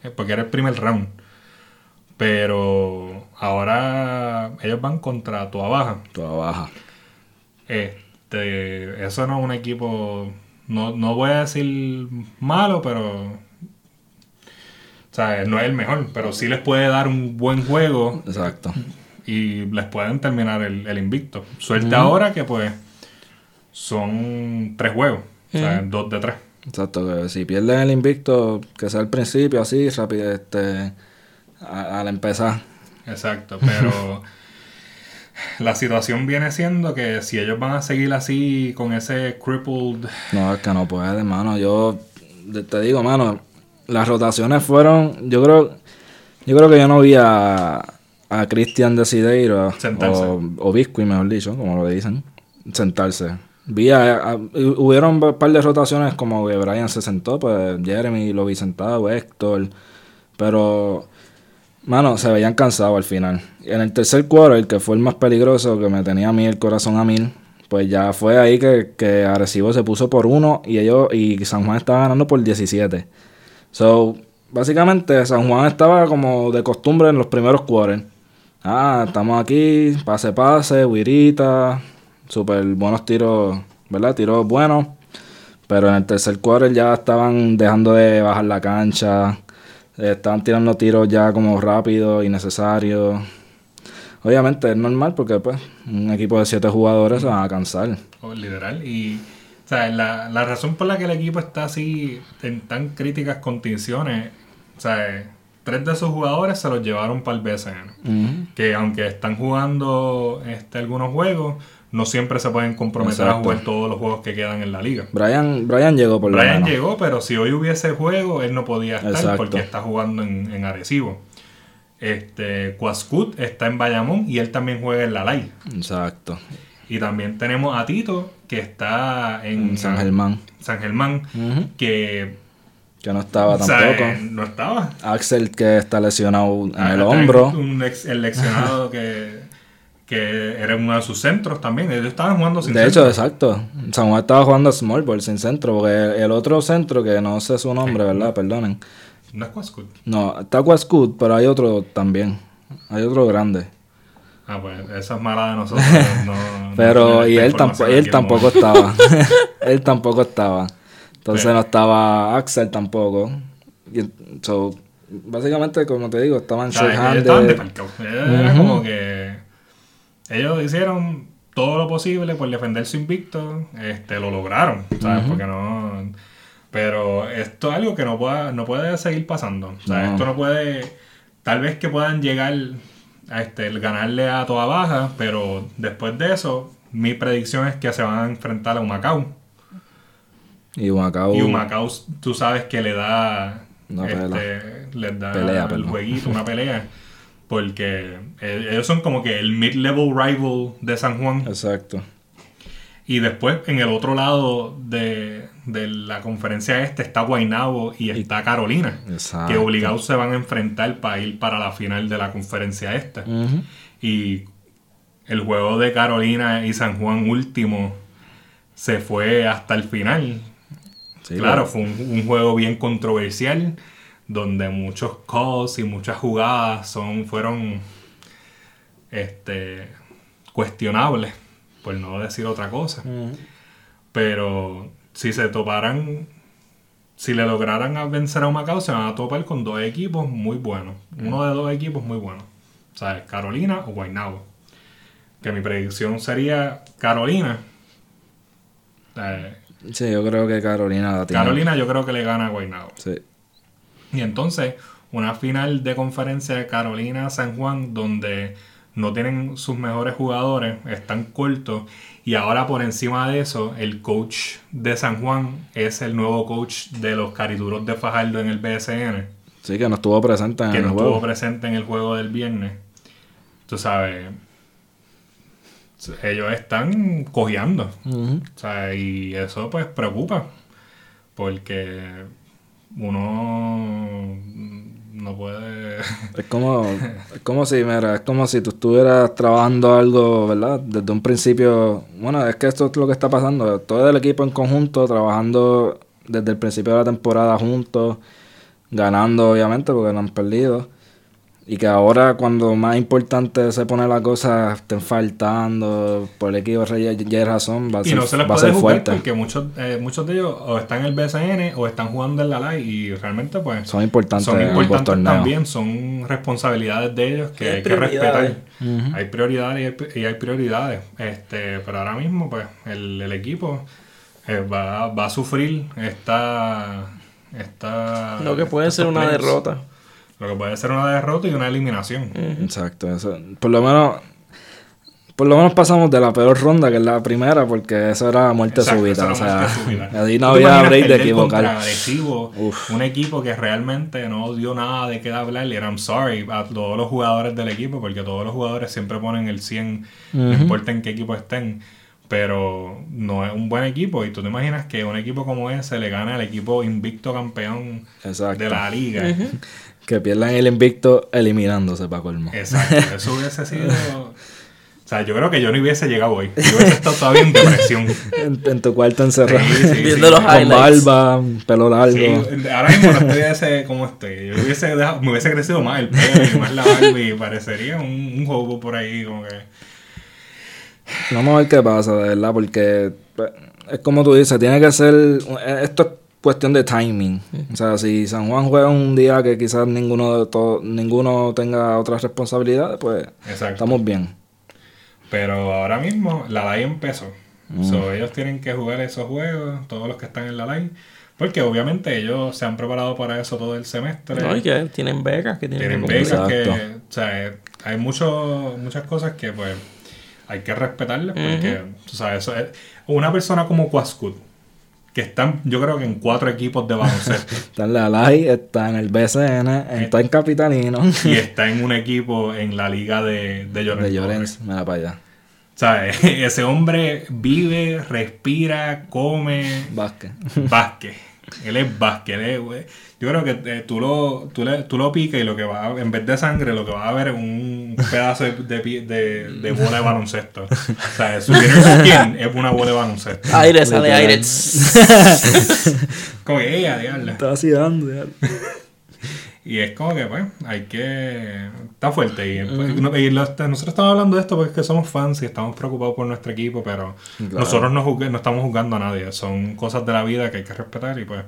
eh, porque era el primer round. Pero ahora ellos van contra Tua Baja. Toda baja. Este, eso no es un equipo, no, no voy a decir malo, pero, o sea, no es el mejor, pero sí les puede dar un buen juego Exacto. y les pueden terminar el, el invicto. Suerte ahora que pues son tres juegos, o sea, dos de tres. Exacto, que si pierden el invicto, que sea al principio, así, rápido, este, al empezar. Exacto, pero la situación viene siendo que si ellos van a seguir así con ese crippled... No, es que no puede, mano. Yo te digo, mano, las rotaciones fueron, yo creo, yo creo que yo no vi a, a Cristian Desideiro o, o Biscuit, mejor dicho, como lo dicen, sentarse. Vi a, hubieron un par de rotaciones como que Brian se sentó, pues Jeremy lo vi sentado, Héctor, pero Mano, se veían cansados al final. En el tercer quarter, que fue el más peligroso, que me tenía a mí el corazón a mil, pues ya fue ahí que, que se puso por uno y ellos y San Juan estaba ganando por 17. So, básicamente San Juan estaba como de costumbre en los primeros quarters. Ah, estamos aquí, pase pase, huirita, súper buenos tiros, ¿verdad? Tiros buenos. Pero en el tercer quarter ya estaban dejando de bajar la cancha. Estaban tirando tiros ya como rápido, innecesarios. Obviamente es normal porque pues un equipo de siete jugadores se van a cansar. Oh, literal. Y o sea, la, la, razón por la que el equipo está así en tan críticas condiciones, o sea, tres de sus jugadores se los llevaron para el BSN. Que aunque están jugando este, algunos juegos, no siempre se pueden comprometer a jugar todos los juegos que quedan en la liga. Brian, Brian llegó por Brian llegó, pero si hoy hubiese juego, él no podía estar porque está jugando en, en Arecibo. Este, Quascut está en Bayamón y él también juega en la LAI. Exacto. Y también tenemos a Tito, que está en, San Germán. San Germán, que que no estaba tampoco. no estaba. Axel que está lesionado en ah, el hombro. Un el lesionado que que era uno de sus centros también. Ellos estaban jugando sin de hecho, exacto. San Juan estaba jugando small ball sin centro, porque el otro centro, que no sé su nombre, ¿verdad? Perdonen. No es Quascut. No, está Quascut, pero hay otro también. Hay otro grande. Ah, pues esa es mala de nosotros. pero, y él, tampoco él tampoco estaba. él tampoco estaba. Entonces no estaba Axel tampoco. Y, so, básicamente, como te digo, estaban short-handed. Era como que ellos hicieron todo lo posible por defender su invicto, este, lo lograron, ¿sabes? Porque no... Pero esto es algo que no, pueda, no puede seguir pasando. O sea, esto no puede... Tal vez que puedan llegar a este, ganarle a toda baja, pero después de eso, mi predicción es que se van a enfrentar a Humacao. Y Humacao... Y Humacao, tú sabes que le da... este, les da pelea, el jueguito, una pelea. Porque eh, ellos son como que el mid-level rival de San Juan. Exacto. Y después, en el otro lado de, la conferencia este, está Guaynabo y está Carolina. Exacto. Que obligados se van a enfrentar para ir para la final de la conferencia esta. Y el juego de Carolina y San Juan último se fue hasta el final. claro, fue un, juego bien controversial donde muchos calls y muchas jugadas son, fueron este, cuestionables, por no decir otra cosa. Pero si se toparan, si le lograran vencer a Macao, se van a topar con dos equipos muy buenos. Uno de dos equipos muy buenos. O sea, Carolina o Guaynabo. Que mi predicción sería Carolina. Eh, sí, yo creo que Carolina la tiene. Carolina yo creo que le gana a Guaynabo. Sí. Y entonces, una final de conferencia de Carolina-San Juan, donde no tienen sus mejores jugadores, están cortos. Y ahora por encima de eso, el coach de San Juan es el nuevo coach de los Cariduros de Fajardo en el BSN. Sí, que no estuvo presente en el juego. Que no estuvo presente en el juego del viernes. Tú sabes, ellos están cojeando. o sea, y eso pues preocupa. Porque uno no puede... Es como, es como si, mira, es como si tú estuvieras trabajando algo, ¿verdad? Desde un principio, bueno, es que esto es lo que está pasando, todo el equipo en conjunto trabajando desde el principio de la temporada juntos, ganando obviamente porque no han perdido. Y que ahora cuando más importante se pone la cosa, estén faltando por el equipo ya hay razón, va a, ser, no se les va a ser fuerte. Porque muchos, eh, muchos de ellos o están en el BSN o están jugando en la LAI y realmente pues son importantes, son importantes también, son responsabilidades de ellos que hay, que respetar. Hay prioridades y hay, prioridades. Este, pero ahora mismo pues el, equipo eh, va, va a sufrir esta... esta Lo que puede ser una derrota. Lo que puede ser una derrota y una eliminación. Exacto, eso. Por lo menos, por lo menos pasamos de la peor ronda, que es la primera, porque eso era muerte Exacto, súbita. era O sea, súbita. ahí ¿Tú no había break de equivocar. un equipo que realmente no dio nada de qué hablar. Y I'm sorry a todos los jugadores del equipo, porque todos los jugadores siempre ponen el 100, no importa en qué equipo estén. Pero no es un buen equipo. Y tú te imaginas que un equipo como ese le gana al equipo invicto campeón Exacto. de la liga. Que pierdan el invicto eliminándose para colmo. Exacto, eso hubiese sido. O sea, yo creo que yo no hubiese llegado hoy. Yo hubiese estado todavía en depresión. En, en tu cuarto encerrado. Sí, sí, Viendo sí. los Con highlights. barba, pelo largo. Sí, ahora mismo no estuviese como estoy. Yo hubiese dejado- me hubiese crecido más el pelo y más la barba y parecería un, un juego por ahí como que... Vamos a ver qué pasa, de verdad, porque pues, es como tú dices, tiene que ser. eh, Esto es cuestión de timing. O sea, si San Juan juega un día que quizás ninguno de todos, ninguno tenga otras responsabilidades, pues Exacto. estamos bien. Pero ahora mismo la LAI empezó. So, ellos tienen que jugar esos juegos, todos los que están en la LAI. Porque obviamente ellos se han preparado para eso todo el semestre. No, y que tienen becas que tienen, Tienen que becas que, o sea, hay mucho, muchas cosas que pues hay que respetarlas porque, tú sabes, eso es- una persona como Quascut, que están, yo creo que en cuatro equipos de baloncesto Está en la LAI, está en el BCN, está en Capitalino. y está en un equipo en la liga de, de Llorens. de Llorens, mira para allá. ¿Sabes? Ese hombre vive, respira, come Vázquez. básquet. Él es básquet. él es, güey. Yo creo que eh, tú, lo, tú, le- tú lo picas y lo que va a, en vez de sangre, lo que va a ver es un pedazo de, de, de- de bola de baloncesto. O sea, su skin es una bola de baloncesto. Aire, sale aire. Como que, ella, diablo. Está así dando, ya. Y es como que, pues, hay que. Está fuerte. Y, pues, no- y los- nosotros estamos hablando de esto porque es que somos fans y estamos preocupados por nuestro equipo, pero Claro. nosotros no, juzgue- no estamos juzgando a nadie. Son cosas de la vida que hay que respetar y, pues.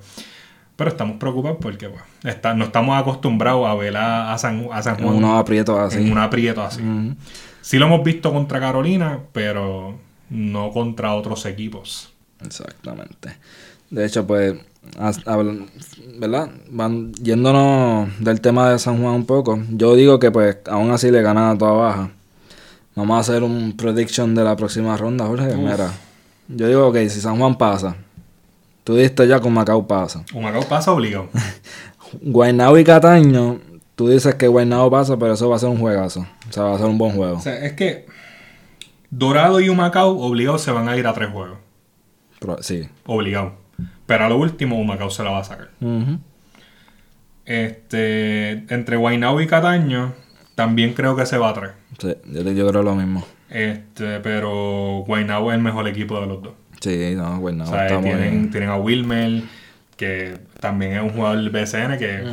Pero estamos preocupados porque, pues, está- no estamos acostumbrados a ver a, a San, a San En Juan unos aprietos así. en un aprieto así. Sí lo hemos visto contra Carolina, pero no contra otros equipos. Exactamente. De hecho, pues, ¿verdad? Van yéndonos del tema de San Juan un poco. Yo digo que, pues, aún así le ganan a toda baja. Vamos a hacer un prediction de la próxima ronda, Jorge. Mira, yo digo, ok, si San Juan pasa, tú diste ya con Macao pasa. Humacao pasa obligado. Guaynabo y Cataño, tú dices que Guaynabo pasa, pero eso va a ser un juegazo. O sea, va a ser un buen juego. O sea, es que Dorado y Humacao obligados se van a ir a tres juegos. Pero- sí. Obligado. Pero a lo último, Humacao se la va a sacar. Este, entre Guaynabo y Cataño, también creo que se va a tres. Sí, yo, yo creo lo mismo. Este, pero Guaynabo es el mejor equipo de los dos. Sí, no, Guaynabo o sea, está muy tienen, bien. tienen a Wilmer, que también es un jugador del BCN que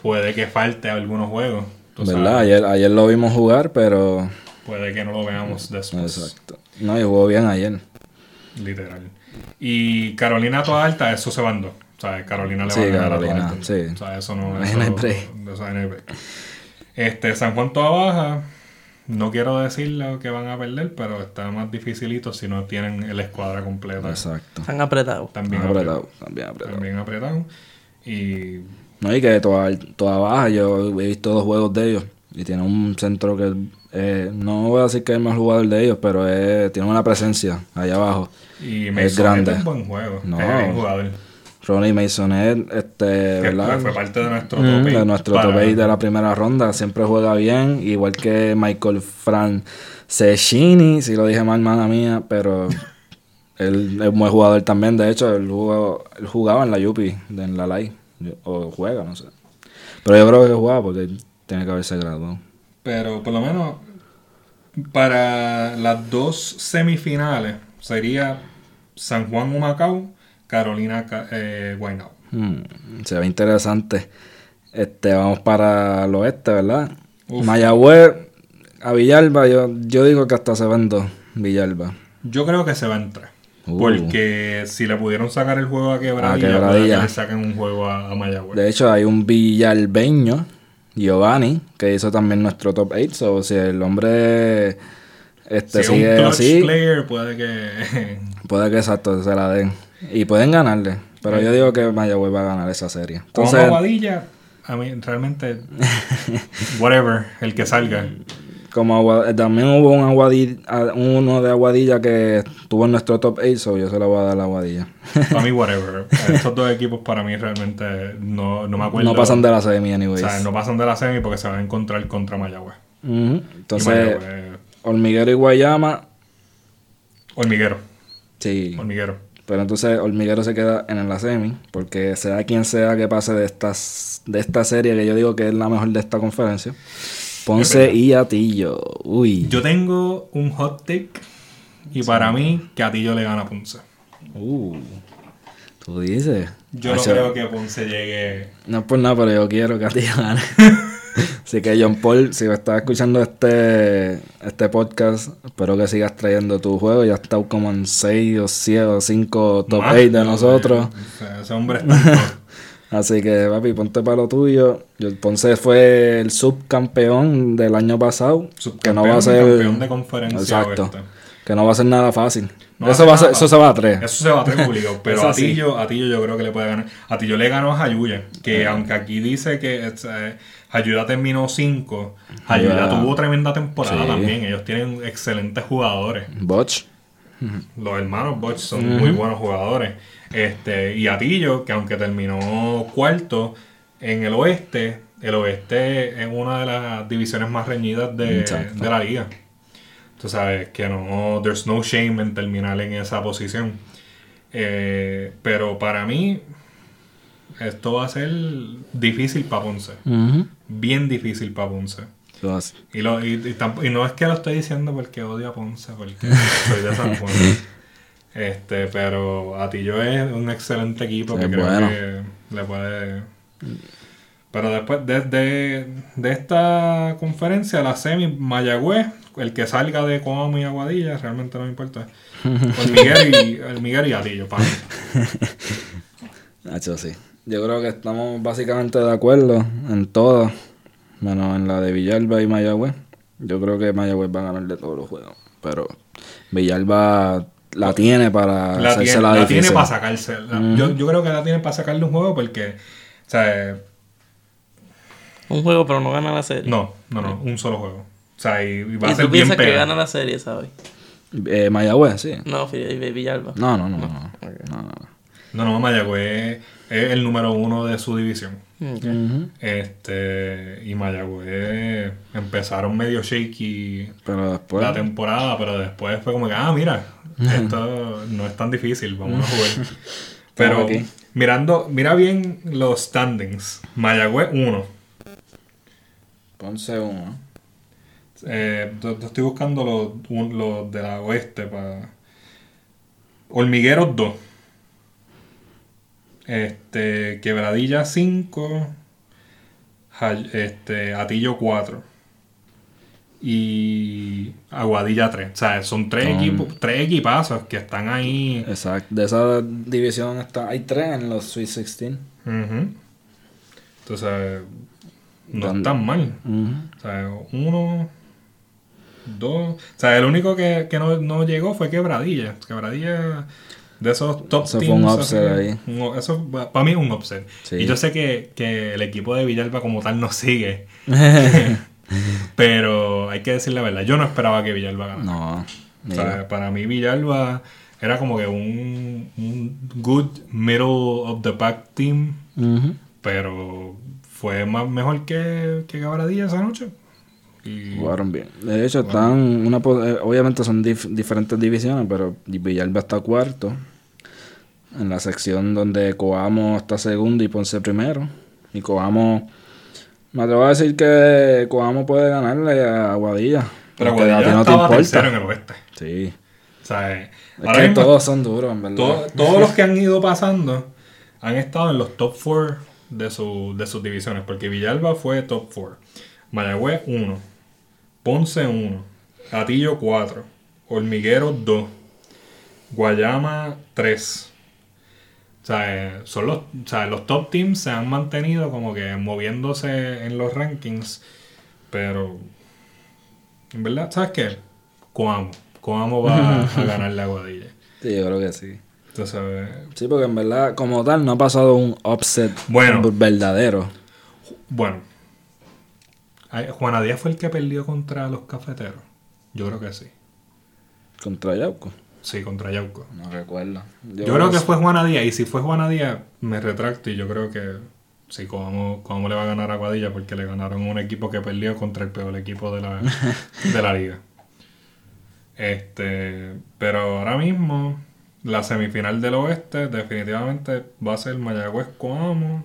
puede que falte algunos juegos. ¿Verdad? Ayer, ayer lo vimos jugar, pero... Puede que no lo veamos después. Exacto. No, y jugó bien ayer. Literal. Y Carolina toda alta, eso se van dos. O sea, Carolina le Sí, va a ganar a Carolina, toda alta. sí. O sea, eso no, eso, no hay break. Este, San Juan toda baja. No quiero decirle que van a perder, pero está más dificilito si no tienen el escuadra completa. Exacto. Están apretados. También apretado, apretado. también apretado. También apretado. Y No, y que toda, toda baja, yo he visto dos juegos de ellos. Y tiene un centro que eh, no voy a decir que es el mejor jugador de ellos, pero tiene una presencia allá abajo. Y Es Mason grande. es un buen juego. No. Es buen jugador. Ronnie Masonet, este, Que ¿verdad? fue parte de nuestro Mm, top de nuestro para- top de la primera ronda. Siempre juega bien, igual que Michael Francescini, si lo dije mal, mala mía, pero él es un buen jugador también. De hecho, él, jugó- él jugaba en la Yupi, en la LAI, o juega, no sé. Pero yo creo que jugaba porque tiene que haberse graduado. Pero por lo menos para las dos semifinales sería San Juan Humacao, Carolina Ca- eh, Guaynabo. Hmm, se ve interesante. Este, vamos para el oeste, ¿verdad? Uf. Mayagüez a Villalba, yo, yo digo que hasta se ven dos, Villalba. Yo creo que se va a entrar. Uh. Porque si le pudieron sacar el juego a Quebradilla, A Quebradilla. que le saquen un juego a, a Mayagüez. De hecho, hay un villalbeño, Giovanni, que hizo también nuestro top 8. O si el hombre este, si es un sigue clutch así, player, puede que... puede que exacto se la den. Y pueden ganarle. Pero yo digo que Mayagüez va a ganar esa serie. Como Aguadilla, a mí realmente... whatever, el que salga. como también hubo un aguadi- a- uno de Aguadilla que estuvo en nuestro top 8, so yo se lo voy a dar a Aguadilla. Para mí, whatever. Estos dos equipos para mí realmente no, no me acuerdo. no pasan de la semi, O anyways. sea, no pasan de la semi porque se van a encontrar contra Mayagüez. Entonces, Mayagüez- Hormiguero y Guayama, Hormiguero. sí. Hormiguero. Pero entonces Hormiguero se queda en la semi, porque sea quien sea que pase de estas de esta serie, que yo digo que es la mejor de esta conferencia. Ponce y Atillo. Uy. Yo tengo un hot take y para mí que Atillo le gana a Ponce. Uh. Tú dices. Yo no creo que Ponce llegue. No es por nada, pero yo quiero que Atillo gane. Así que John Paul, si me estás escuchando este, este podcast, espero que sigas trayendo tu juego. Ya está como en 6 o 7 o 5 top Más, 8 de no, nosotros. ese hombre está. Así que, papi, ponte para lo tuyo. Yo, Ponce fue el subcampeón del año pasado. que no va a Subcampeón ser. campeón de conferencia Exacto. oeste. Que no va a ser nada fácil. No a eso, va a ser- eso se va a tres. Eso se va a tres obligado. Pero a sí. Atillo, Atillo yo creo que le puede ganar. Atillo le ganó a Jayuya. Que aunque aquí dice que eh, Jayuya terminó 5, Jayuya Jayuya- tuvo tremenda temporada Sí. también. Ellos tienen excelentes jugadores. Botch. Los hermanos Bosch son muy buenos jugadores. Este, y Atillo, que aunque terminó cuarto en el oeste, el oeste es una de las divisiones más reñidas de, de la liga. Tú sabes que no, there's no shame en terminar en esa posición. Eh, pero para mí, esto va a ser difícil para Ponce. Bien difícil para Ponce. Lo hace. Y, lo, y, y tamp- y no es que lo estoy diciendo porque odio a Ponce, porque soy de San Juan. Este, pero Atillo es un excelente equipo Sí, que creo bueno. que le puede. Pero después de, de, de esta conferencia, la semi Mayagüez, el que salga de Coamo y Aguadilla, realmente no me importa. Hormiguero y, Hormiguero y Atillo, para mí. Nacho, sí. Yo creo que estamos básicamente de acuerdo en todo, menos en la de Villalba y Mayagüez. Yo creo que Mayagüez va a ganar de todos los juegos, pero Villalba la tiene para La, hacerse tiene, la, la tiene para sacarse. la- yo, yo creo que la tiene para sacarle un juego porque. O sea, Un juego, pero no gana la serie. No, no, no, un solo juego. O sea, y, y va a ¿Y ser tú bien piensas que gana la serie, sabes? Eh, Mayagüez, sí. No, Villalba. No, no, no, no. no, no, no. No, no, Mayagüez es el número uno de su división. Este, y Mayagüez empezaron medio shaky Pero después... la temporada, pero después fue como que, ah, mira, esto no es tan difícil, vamos a jugar. Pero mirando, mira bien los standings. Mayagüez 1. Ponce uno. Eh, yo- yo estoy buscando los, los de la oeste para. Hormigueros 2. Este. Quebradilla 5. Este. Atillo 4. Y. Aguadilla 3. O sea, son tres equipos. Tres equipazos que están ahí. Exacto. De esa división está... hay tres en los Sweet 16. Ujú. Entonces. No ¿Dónde? están mal. O sea, uno, dos. O sea, el único que, que no, no llegó fue Quebradilla. Quebradilla de esos top Eso fue teams. un así, upset ahí. un- eso para mí es un upset. Sí. Y yo sé que, que el equipo de Villalba como tal no sigue. pero hay que decir la verdad. Yo no esperaba que Villalba ganara. no. O sea, para mí Villalba era como que un, un good middle of the pack team. Pero fue más mejor que, que esa noche. Y Jugaron bien. De hecho, están una eh, obviamente son dif- diferentes divisiones, pero Villalba está cuarto. En la sección donde Coamo está segundo y Ponce primero. Y Coamo, me atrevo a decir que Coamo puede ganarle a Aguadilla. Pero Aguadilla no te importa. en el oeste. Sí. O sea, eh, Es que mismo todos son duros, en verdad. to- todos los que han ido pasando han estado en los top 4 de, su, de sus divisiones. Porque Villalba fue top 4. Mayagüez 1. Ponce 1. Atillo 4. Hormiguero 2. Guayama 3. O sea, eh, son los, o sea, los top teams se han mantenido como que moviéndose en los rankings. Pero, en verdad, ¿sabes qué? Coamo. Coamo va a ganar la Aguadilla. Sí, yo creo que sí. Entonces, Sí, porque en verdad, como tal, no ha pasado un upset Bueno. verdadero. bueno. Ay, Juana Díaz fue el que perdió contra los cafeteros. Yo creo que sí. Contra Yauco. Sí, contra Yauco. No recuerdo. Yo, creo que fue Juana Díaz. Y si fue Juana Díaz, me retracto. Y yo creo que sí, cómo, cómo le va a ganar a Guadilla. Porque le ganaron un equipo que perdió contra el peor equipo de la, de la liga. Este, pero ahora mismo, la semifinal del oeste definitivamente va a ser Mayagüez Coamo,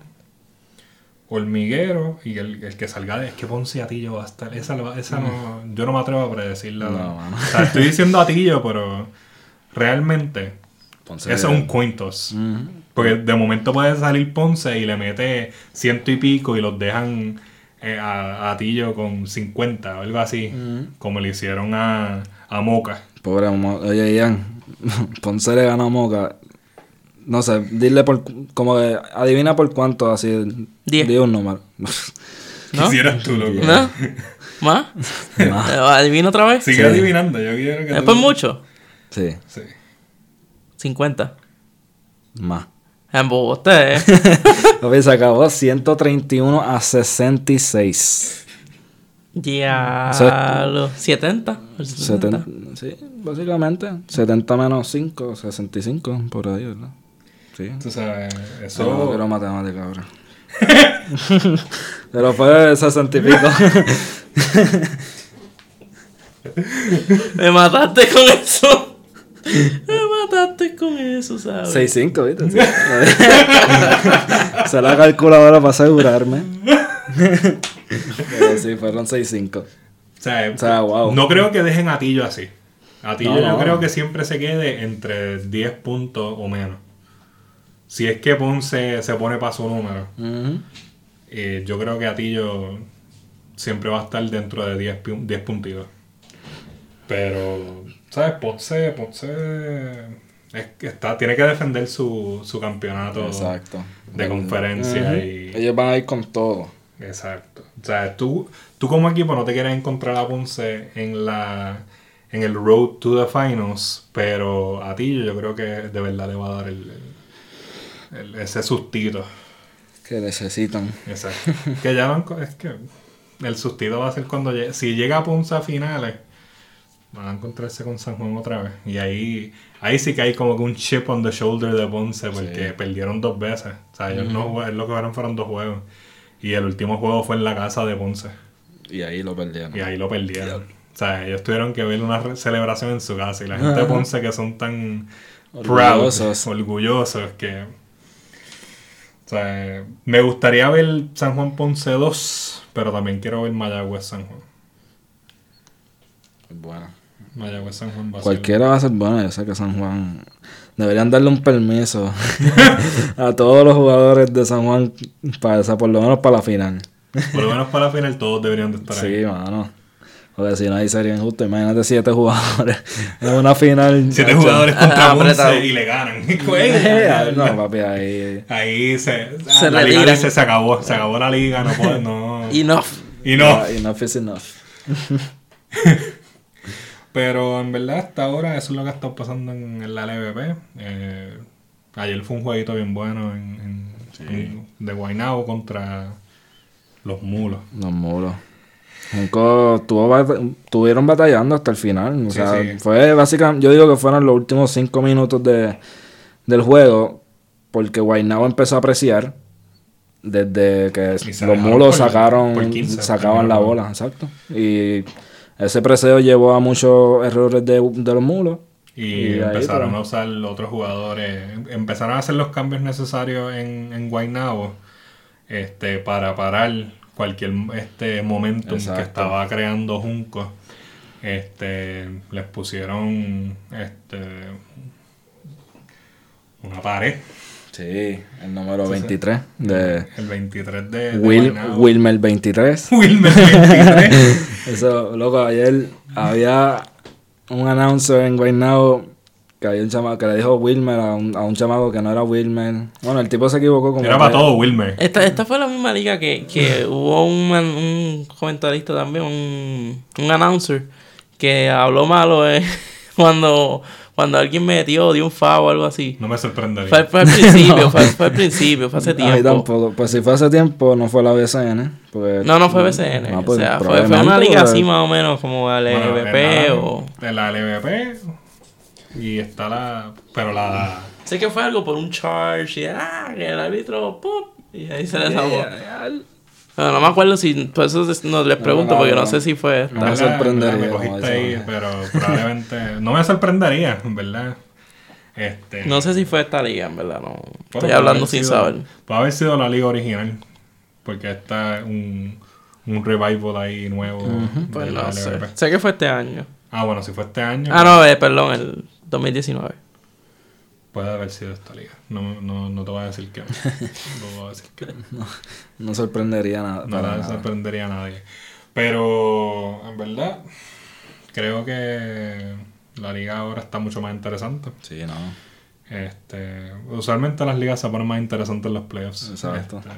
Hormiguero y el, el que salga de. Es que Ponce y Atillo va a estar. Esa, esa no, yo no me atrevo a predecirla. No, o sea, estoy diciendo Atillo, pero realmente Ponce eso es un cuentos. Porque de momento puede salir Ponce y le mete ciento y pico y los dejan eh, a, a Atillo con 50 o algo así. Como le hicieron a, a Moca. Pobre Oye, Ian. Ponce le ganó a Moca. No sé, dile por. Como que adivina por cuánto así. Diez. Di un número. ¿No? Quisieras tú, loco. ¿No? ¿Más? Eh, ¿Adivina otra vez? Sigue adivinando, yo quiero que ¿Es tú- por mucho? sí, Sí. 50. más. Embuste, eh. Se acabó 131 a 66. Diablo. 70. el 70. 70, sí, básicamente. 70 menos 5, 65, por ahí, ¿verdad? Sí. Tú sabes, No, eso. no quiero matemática ahora. Pero fue 60 y pico. Me mataste con eso. Me mataste con eso, ¿sabes? 6-5, ¿viste? Sí. Se la calculadora para asegurarme. Pero sí, fueron 6-5. O sea, O sea, wow. no creo que dejen a Tillo así. A Tillo No, yo no. creo que siempre se quede entre 10 puntos o menos. Si es que Ponce se pone para su número, eh, yo creo que Atillo siempre va a estar dentro de 10, pu- 10 puntitos. Pero, ¿sabes? Ponce, Ponce es que está, tiene que defender su, su campeonato Exacto. de conferencia y... Ellos van a ir con todo. Exacto. O sea, tú, tú como equipo no te quieres encontrar a Ponce en la en el road to the finals, pero a ti yo creo que de verdad le va a dar el, el- el- ese sustito. Que necesitan. Exacto. que ya van, es que el sustito va a ser cuando llegue, si llega a Ponce a finales, van a encontrarse con San Juan otra vez. Y ahí, ahí sí que hay como que un chip on the shoulder de Ponce porque Sí. perdieron dos veces. O sea, ellos no jugaron, lo que fueron fueron dos juegos. Y el último juego fue en la casa de Ponce. Y ahí lo perdieron. Y ahí lo perdieron. O sea, ellos tuvieron que ver una celebración en su casa. Y la gente de Ponce que son tan Orgullosos. proud, orgullosos, que... O sea, me gustaría ver San Juan Ponce 2, pero también quiero ver Mayagüez San Juan. Bueno. Mayagüez San Juan va a ser... Cualquiera va a ser bueno. Yo sé que San Juan. Deberían darle un permiso a todos los jugadores de San Juan para esa, por lo menos para la final. Por lo menos para la final todos deberían de estar ahí. Sí, mano. Porque si no, ahí sería injusto. Imagínate siete jugadores en una final. Siete jugadores contra apretado. Ponce y le ganan. Eh, no, papi, ahí. Ahí se, Se la liga dice se acabó, se acabó la liga, no puede, no. Enough. Y no. Ah, Enough is enough. Pero en verdad hasta ahora eso es lo que ha estado pasando en, en la LVP. Eh, ayer fue un jueguito bien bueno en, en- en- de Guaynabo contra los mulos. Los muros. Junco estuvieron batallando hasta el final. O Sí, sea, sí. fue básicamente. Yo digo que fueron los últimos cinco minutos de, del juego. Porque Guaynabo empezó a apreciar. Desde que los mulos sacaron, por 15, sacaban la bola, exacto. Y ese preseo llevó a muchos errores de, de los mulos. Y, empezaron a usar otros jugadores. Empezaron a hacer los cambios necesarios en, en Guaynabo este, para parar cualquier este momentum Exacto. que estaba creando Junco. Este, les pusieron este, una pared. Sí, el número 23 de El 23 de, Will. Wilmer 23. Wilmer 23. Eso, loco, ayer había un announcer en Guaynabo que había un chamaco que le dijo Wilmer a un, a un chamaco que no era Wilmer. Bueno, el tipo se equivocó como Era para todo Wilmer. Esta, esta fue la misma liga que, que hubo un, un comentarista también, un, un announcer, que habló malo eh, cuando, cuando alguien metió, dio un FAO o algo así. No me sorprendería. Fue, fue al principio, fue, fue al principio, fue hace A mí tiempo. tampoco. Pues si fue hace tiempo, no fue la BCN. Pues, No, no fue BCN. No, o pues, sea, fue, fue una liga así más o menos como la LVP o... En la LVP. Y está la. Pero la. Sé que fue algo por un charge y ah, que el árbitro, ¡pum! Y ahí se les salvó. Pero no me acuerdo si, por eso es- no les pregunto, no, porque no sé si fue esta. No me sorprendería, Me cogiste ahí, pero probablemente. No me sorprendería, en verdad. Este. No sé si fue esta liga, en verdad, no. Estoy hablando sin sido- saber. Puede haber sido la liga original. Porque está un, un revival ahí nuevo. de Pues la no sé. Sé que fue este año. Ah, bueno, si fue este año. Ah, no, eh, perdón, el 2019. Puede haber sido esta liga. No, no, no te voy a decir que no. No voy a decir que no. No sorprendería nada. No nada. sorprendería a nadie. Pero, en verdad, creo que la liga ahora está mucho más interesante. Sí, no. Este, usualmente las ligas se ponen más interesantes en los playoffs. Exacto. Este,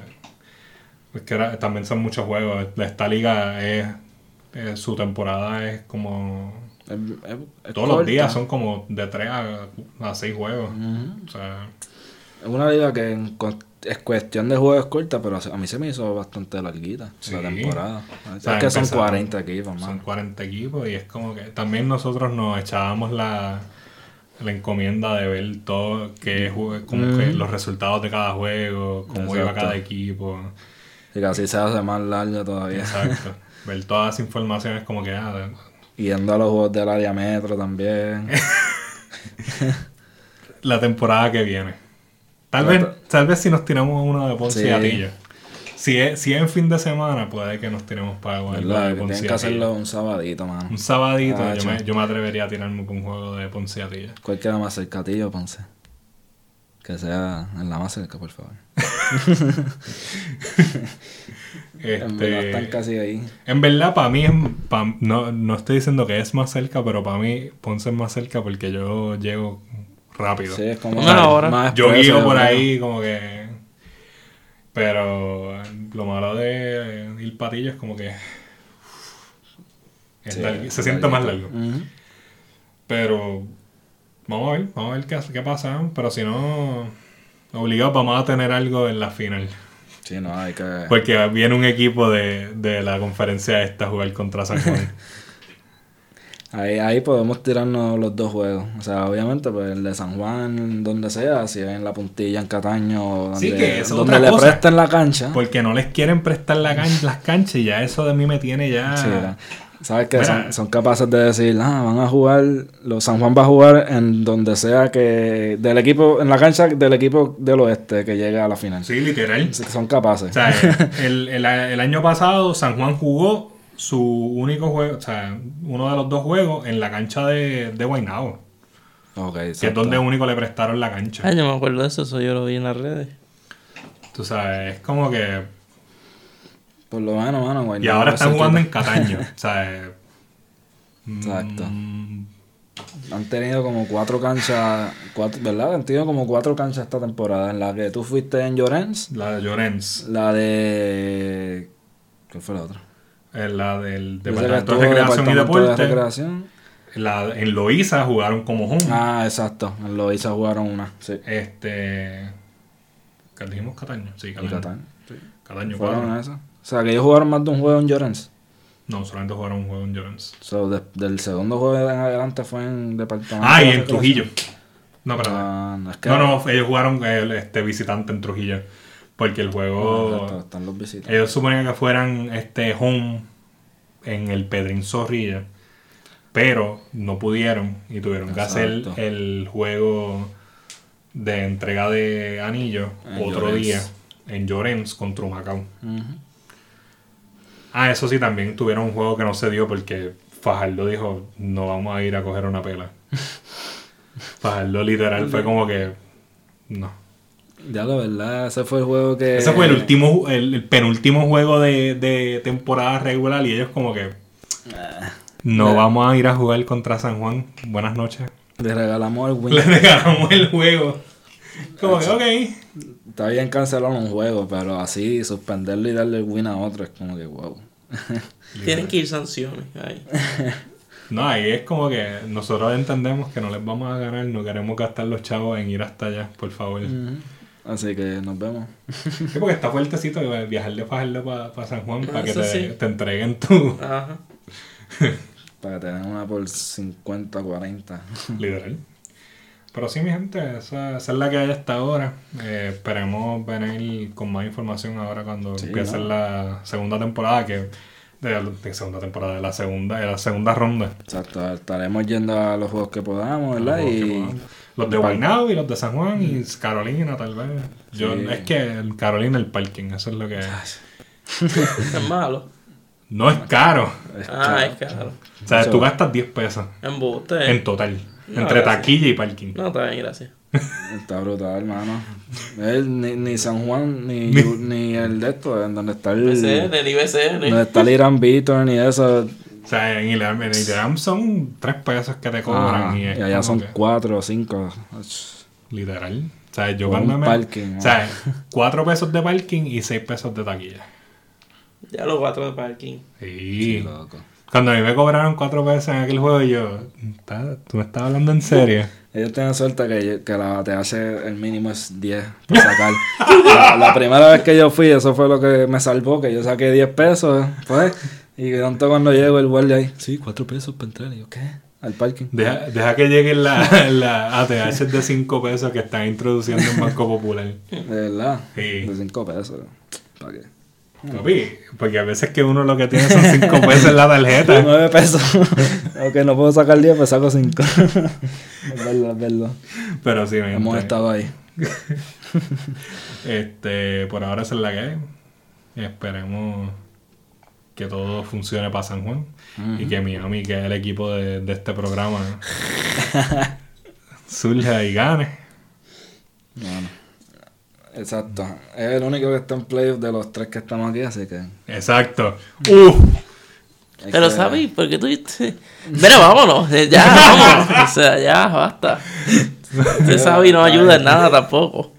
es que era- también son muchos juegos. Esta liga es, es- su temporada es como Es- es- es todos los días son como de 3 a, a 6 juegos. Ujú. O sea, Es una liga que en es cuestión de juegos corta, pero a mí se me hizo bastante larguita Sí. la temporada. O sea, es que son empezaron- 40 equipos, son man. 40 equipos y es como que también nosotros nos echábamos la, la encomienda de ver todo, que como que los resultados de cada juego, cómo iba cada equipo. Y que así se hace más largo todavía. Exacto. ver todas las informaciones como que ah, Yendo a los juegos del área metro también. la temporada que viene. Tal vez, tal vez si nos tiramos uno de Ponce Sí. y Atillo. Si es, si es en fin de semana, puede que nos tiremos para algo tienen que Atillo. hacerlo un sabadito, mano. Un sabadito, Ah, yo, me, yo me atrevería a tirarme por un juego de Ponce y Atillo. ¿Cuál queda más cerca, tío, Ponce? Que sea en la más cerca, por favor. En verdad están casi ahí. en verdad, para mí, es, pa- no, no estoy diciendo que es más cerca, pero para mí Ponce es más cerca porque yo llego rápido. Sí, es como Una hora. más Yo guío por ahí como que... Pero lo malo de ir patillo es como que... es Sí, largo- se siente más largo. Pero vamos a ver, vamos a ver qué, qué pasa. Pero si no, obligado vamos a tener algo en la final. Sí, no, hay que... Porque viene un equipo de, de la conferencia esta a jugar contra San Juan. Ahí, ahí podemos tirarnos los dos juegos. O sea, obviamente, pues el de San Juan, donde sea, si es en la puntilla, en Cataño, o donde, Sí, que eso es donde le cosa. presten la cancha. Porque no les quieren prestar la can- las canchas y ya eso de mí me tiene ya... Sí. ¿Sabes que son, son capaces de decir, ah, van a jugar, los San Juan va a jugar en donde sea que, del equipo, en la cancha del equipo del oeste que llegue a la final. Sí, literal. Son capaces. O sea, el, el- el año pasado San Juan jugó su único juego, o sea, uno de los dos juegos en la cancha de, de Guaynabo. Ok, Que es donde único le prestaron la cancha. Ay, yo me acuerdo de eso, eso yo lo vi en las redes. Tú sabes, es como que Por lo menos, mano, Y ahora es están jugando en. Cataño. o sea, eh, Exacto. mm, Han tenido como cuatro canchas, cuatro, ¿verdad? Han tenido como cuatro canchas esta temporada. En la que tú fuiste en Llorens, la de Llorens. la de... ¿Qué fue la otra? eh, La del Departamento de Recreación y Departamento de Deporte. Recreación. La, en Loíza jugaron como home. Ah, exacto. En Loiza jugaron una. Sí. Este. ¿qué dijimos Cataño? Sí, Cataño. Cataño. Sí. Cataño Fueron esas. O sea, que ellos jugaron más de un juego en Llorens. No, solamente jugaron un juego en Llorens. So, de- del segundo juego en adelante fue en Departamento Ah, y en. Trujillo. No, pero Ah, no, es que... No, no, ellos jugaron el, este visitante en Trujillo. Porque el Ah, juego. exacto, están los visitas. Ellos suponían que fueran este home en el Pedrín Zorrilla, pero no pudieron y tuvieron que hacer el juego de entrega de anillo En otro Llorens. día en Llorens contra Humacao. Ujú. Ah, eso sí, también tuvieron un juego que no se dio porque Fajardo dijo, no vamos a ir a coger una pela. Fajardo literal fue como que, no. Ya la verdad, ese fue el juego que... Ese fue el último, el, el penúltimo juego de, de temporada regular y ellos como que no Eh. vamos a ir a jugar contra San Juan. Buenas noches. Le regalamos el win. Le regalamos el juego. Como que, ok. Está bien cancelar un juego, pero así suspenderlo y darle el win a otro es como que wow. Tienen que ir sanciones ahí. No, ahí es como que nosotros entendemos que no les vamos a ganar, no queremos gastar los chavos en ir hasta allá, por favor. Así que nos vemos. Sí, porque está fuertecito viajar de Fajardo para San Juan para que te, sí. te entreguen tu... Ajá. Para que te den una por 50, 40. Literal. Pero sí, mi gente, esa, esa es la que hay hasta ahora. Eh, esperemos venir con más información ahora cuando Sí, empiece ¿no? la segunda temporada, que de, de segunda temporada, de la segunda, de la segunda ronda. Exacto, estaremos yendo a los juegos que podamos, ¿verdad? Los, Y podamos. Los de Guaynabo y los de San Juan y Carolina, tal vez. Yo, Sí. Es que el Carolina el parking, eso es lo que es. Es malo. No es caro. es Ah, caro. es caro. O sea, Eso- tú gastas 10 pesos Embuste. en total. No, entre gracias. taquilla y parking. No, está bien, gracias. Está brutal, hermano. Ni, ni San Juan, ni, ni el de esto, en donde está el. BCN, ni BCN. Donde está el Irán Víctor, ni eso. O sea, en Ilam, en Ilam son 3 pesos que te cobran. Ah, y, allá son que- 4 o 5. Literal. O sea, yo cuando un me... parking, o sea, 4 pesos de parking y 6 pesos de taquilla. Ya los cuatro de parking. Sí. loco. Cuando a mí me cobraron 4 pesos en aquel juego, yo... "¿Está- ¿Tú me estás hablando en serio? Ellos tienen suerte que, que la ATH el mínimo es 10 para sacar. la, la primera vez que yo fui, eso fue lo que me salvó, que yo saqué 10 pesos, pues. Y pronto cuando llego el guardia ahí, sí, 4 pesos para entrar. Y yo, ¿qué? Al parking. Deja, deja que lleguen la, la ATH de 5 pesos que están introduciendo en Banco Popular. De verdad. Sí. De 5 pesos. ¿Para qué? Papi, porque a veces que uno lo que tiene son 5 pesos en la tarjeta. 9 pesos. ok, no puedo sacar 10, pues saco 5. es verdad, es verdad. Pero sí, mi Hemos estado ahí. Este, por ahora esa es la que hay. Esperemos que todo funcione para San Juan. Y que Miami, que es el equipo de, de este programa, surja y gane. Bueno. Exacto. Es el único que está en playoff de los tres que estamos aquí, así que. Exacto. ¡Uf! hay Pero, que- ¿sabes? ¿Por qué tú? Pero vámonos, eh, ya, vámonos. O sea, ya, basta. Usted sabe y no ayuda en nada tampoco.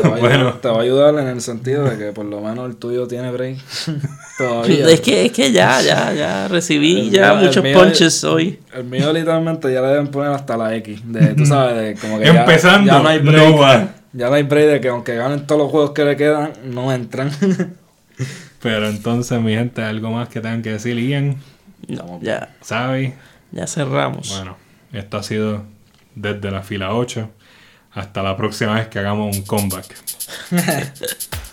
Te va, a Bueno. ayudar, te va a ayudar en el sentido de que por lo menos el tuyo tiene break. Todavía. Es que, es que ya, ya, ya recibí El ya mío- muchos mío- punches hoy. El mío literalmente ya le deben poner hasta la X. De, tú sabes, de como que ya- Empezando, ya, no hay break. no va. Ya no hay break de que aunque ganen todos los juegos que le quedan, no entran. Pero entonces, mi gente, algo más que tengan que decir, Ian, No, ya, ¿sabes? ya cerramos. Bueno, esto ha sido desde la fila 8. Hasta la próxima vez que hagamos un comeback.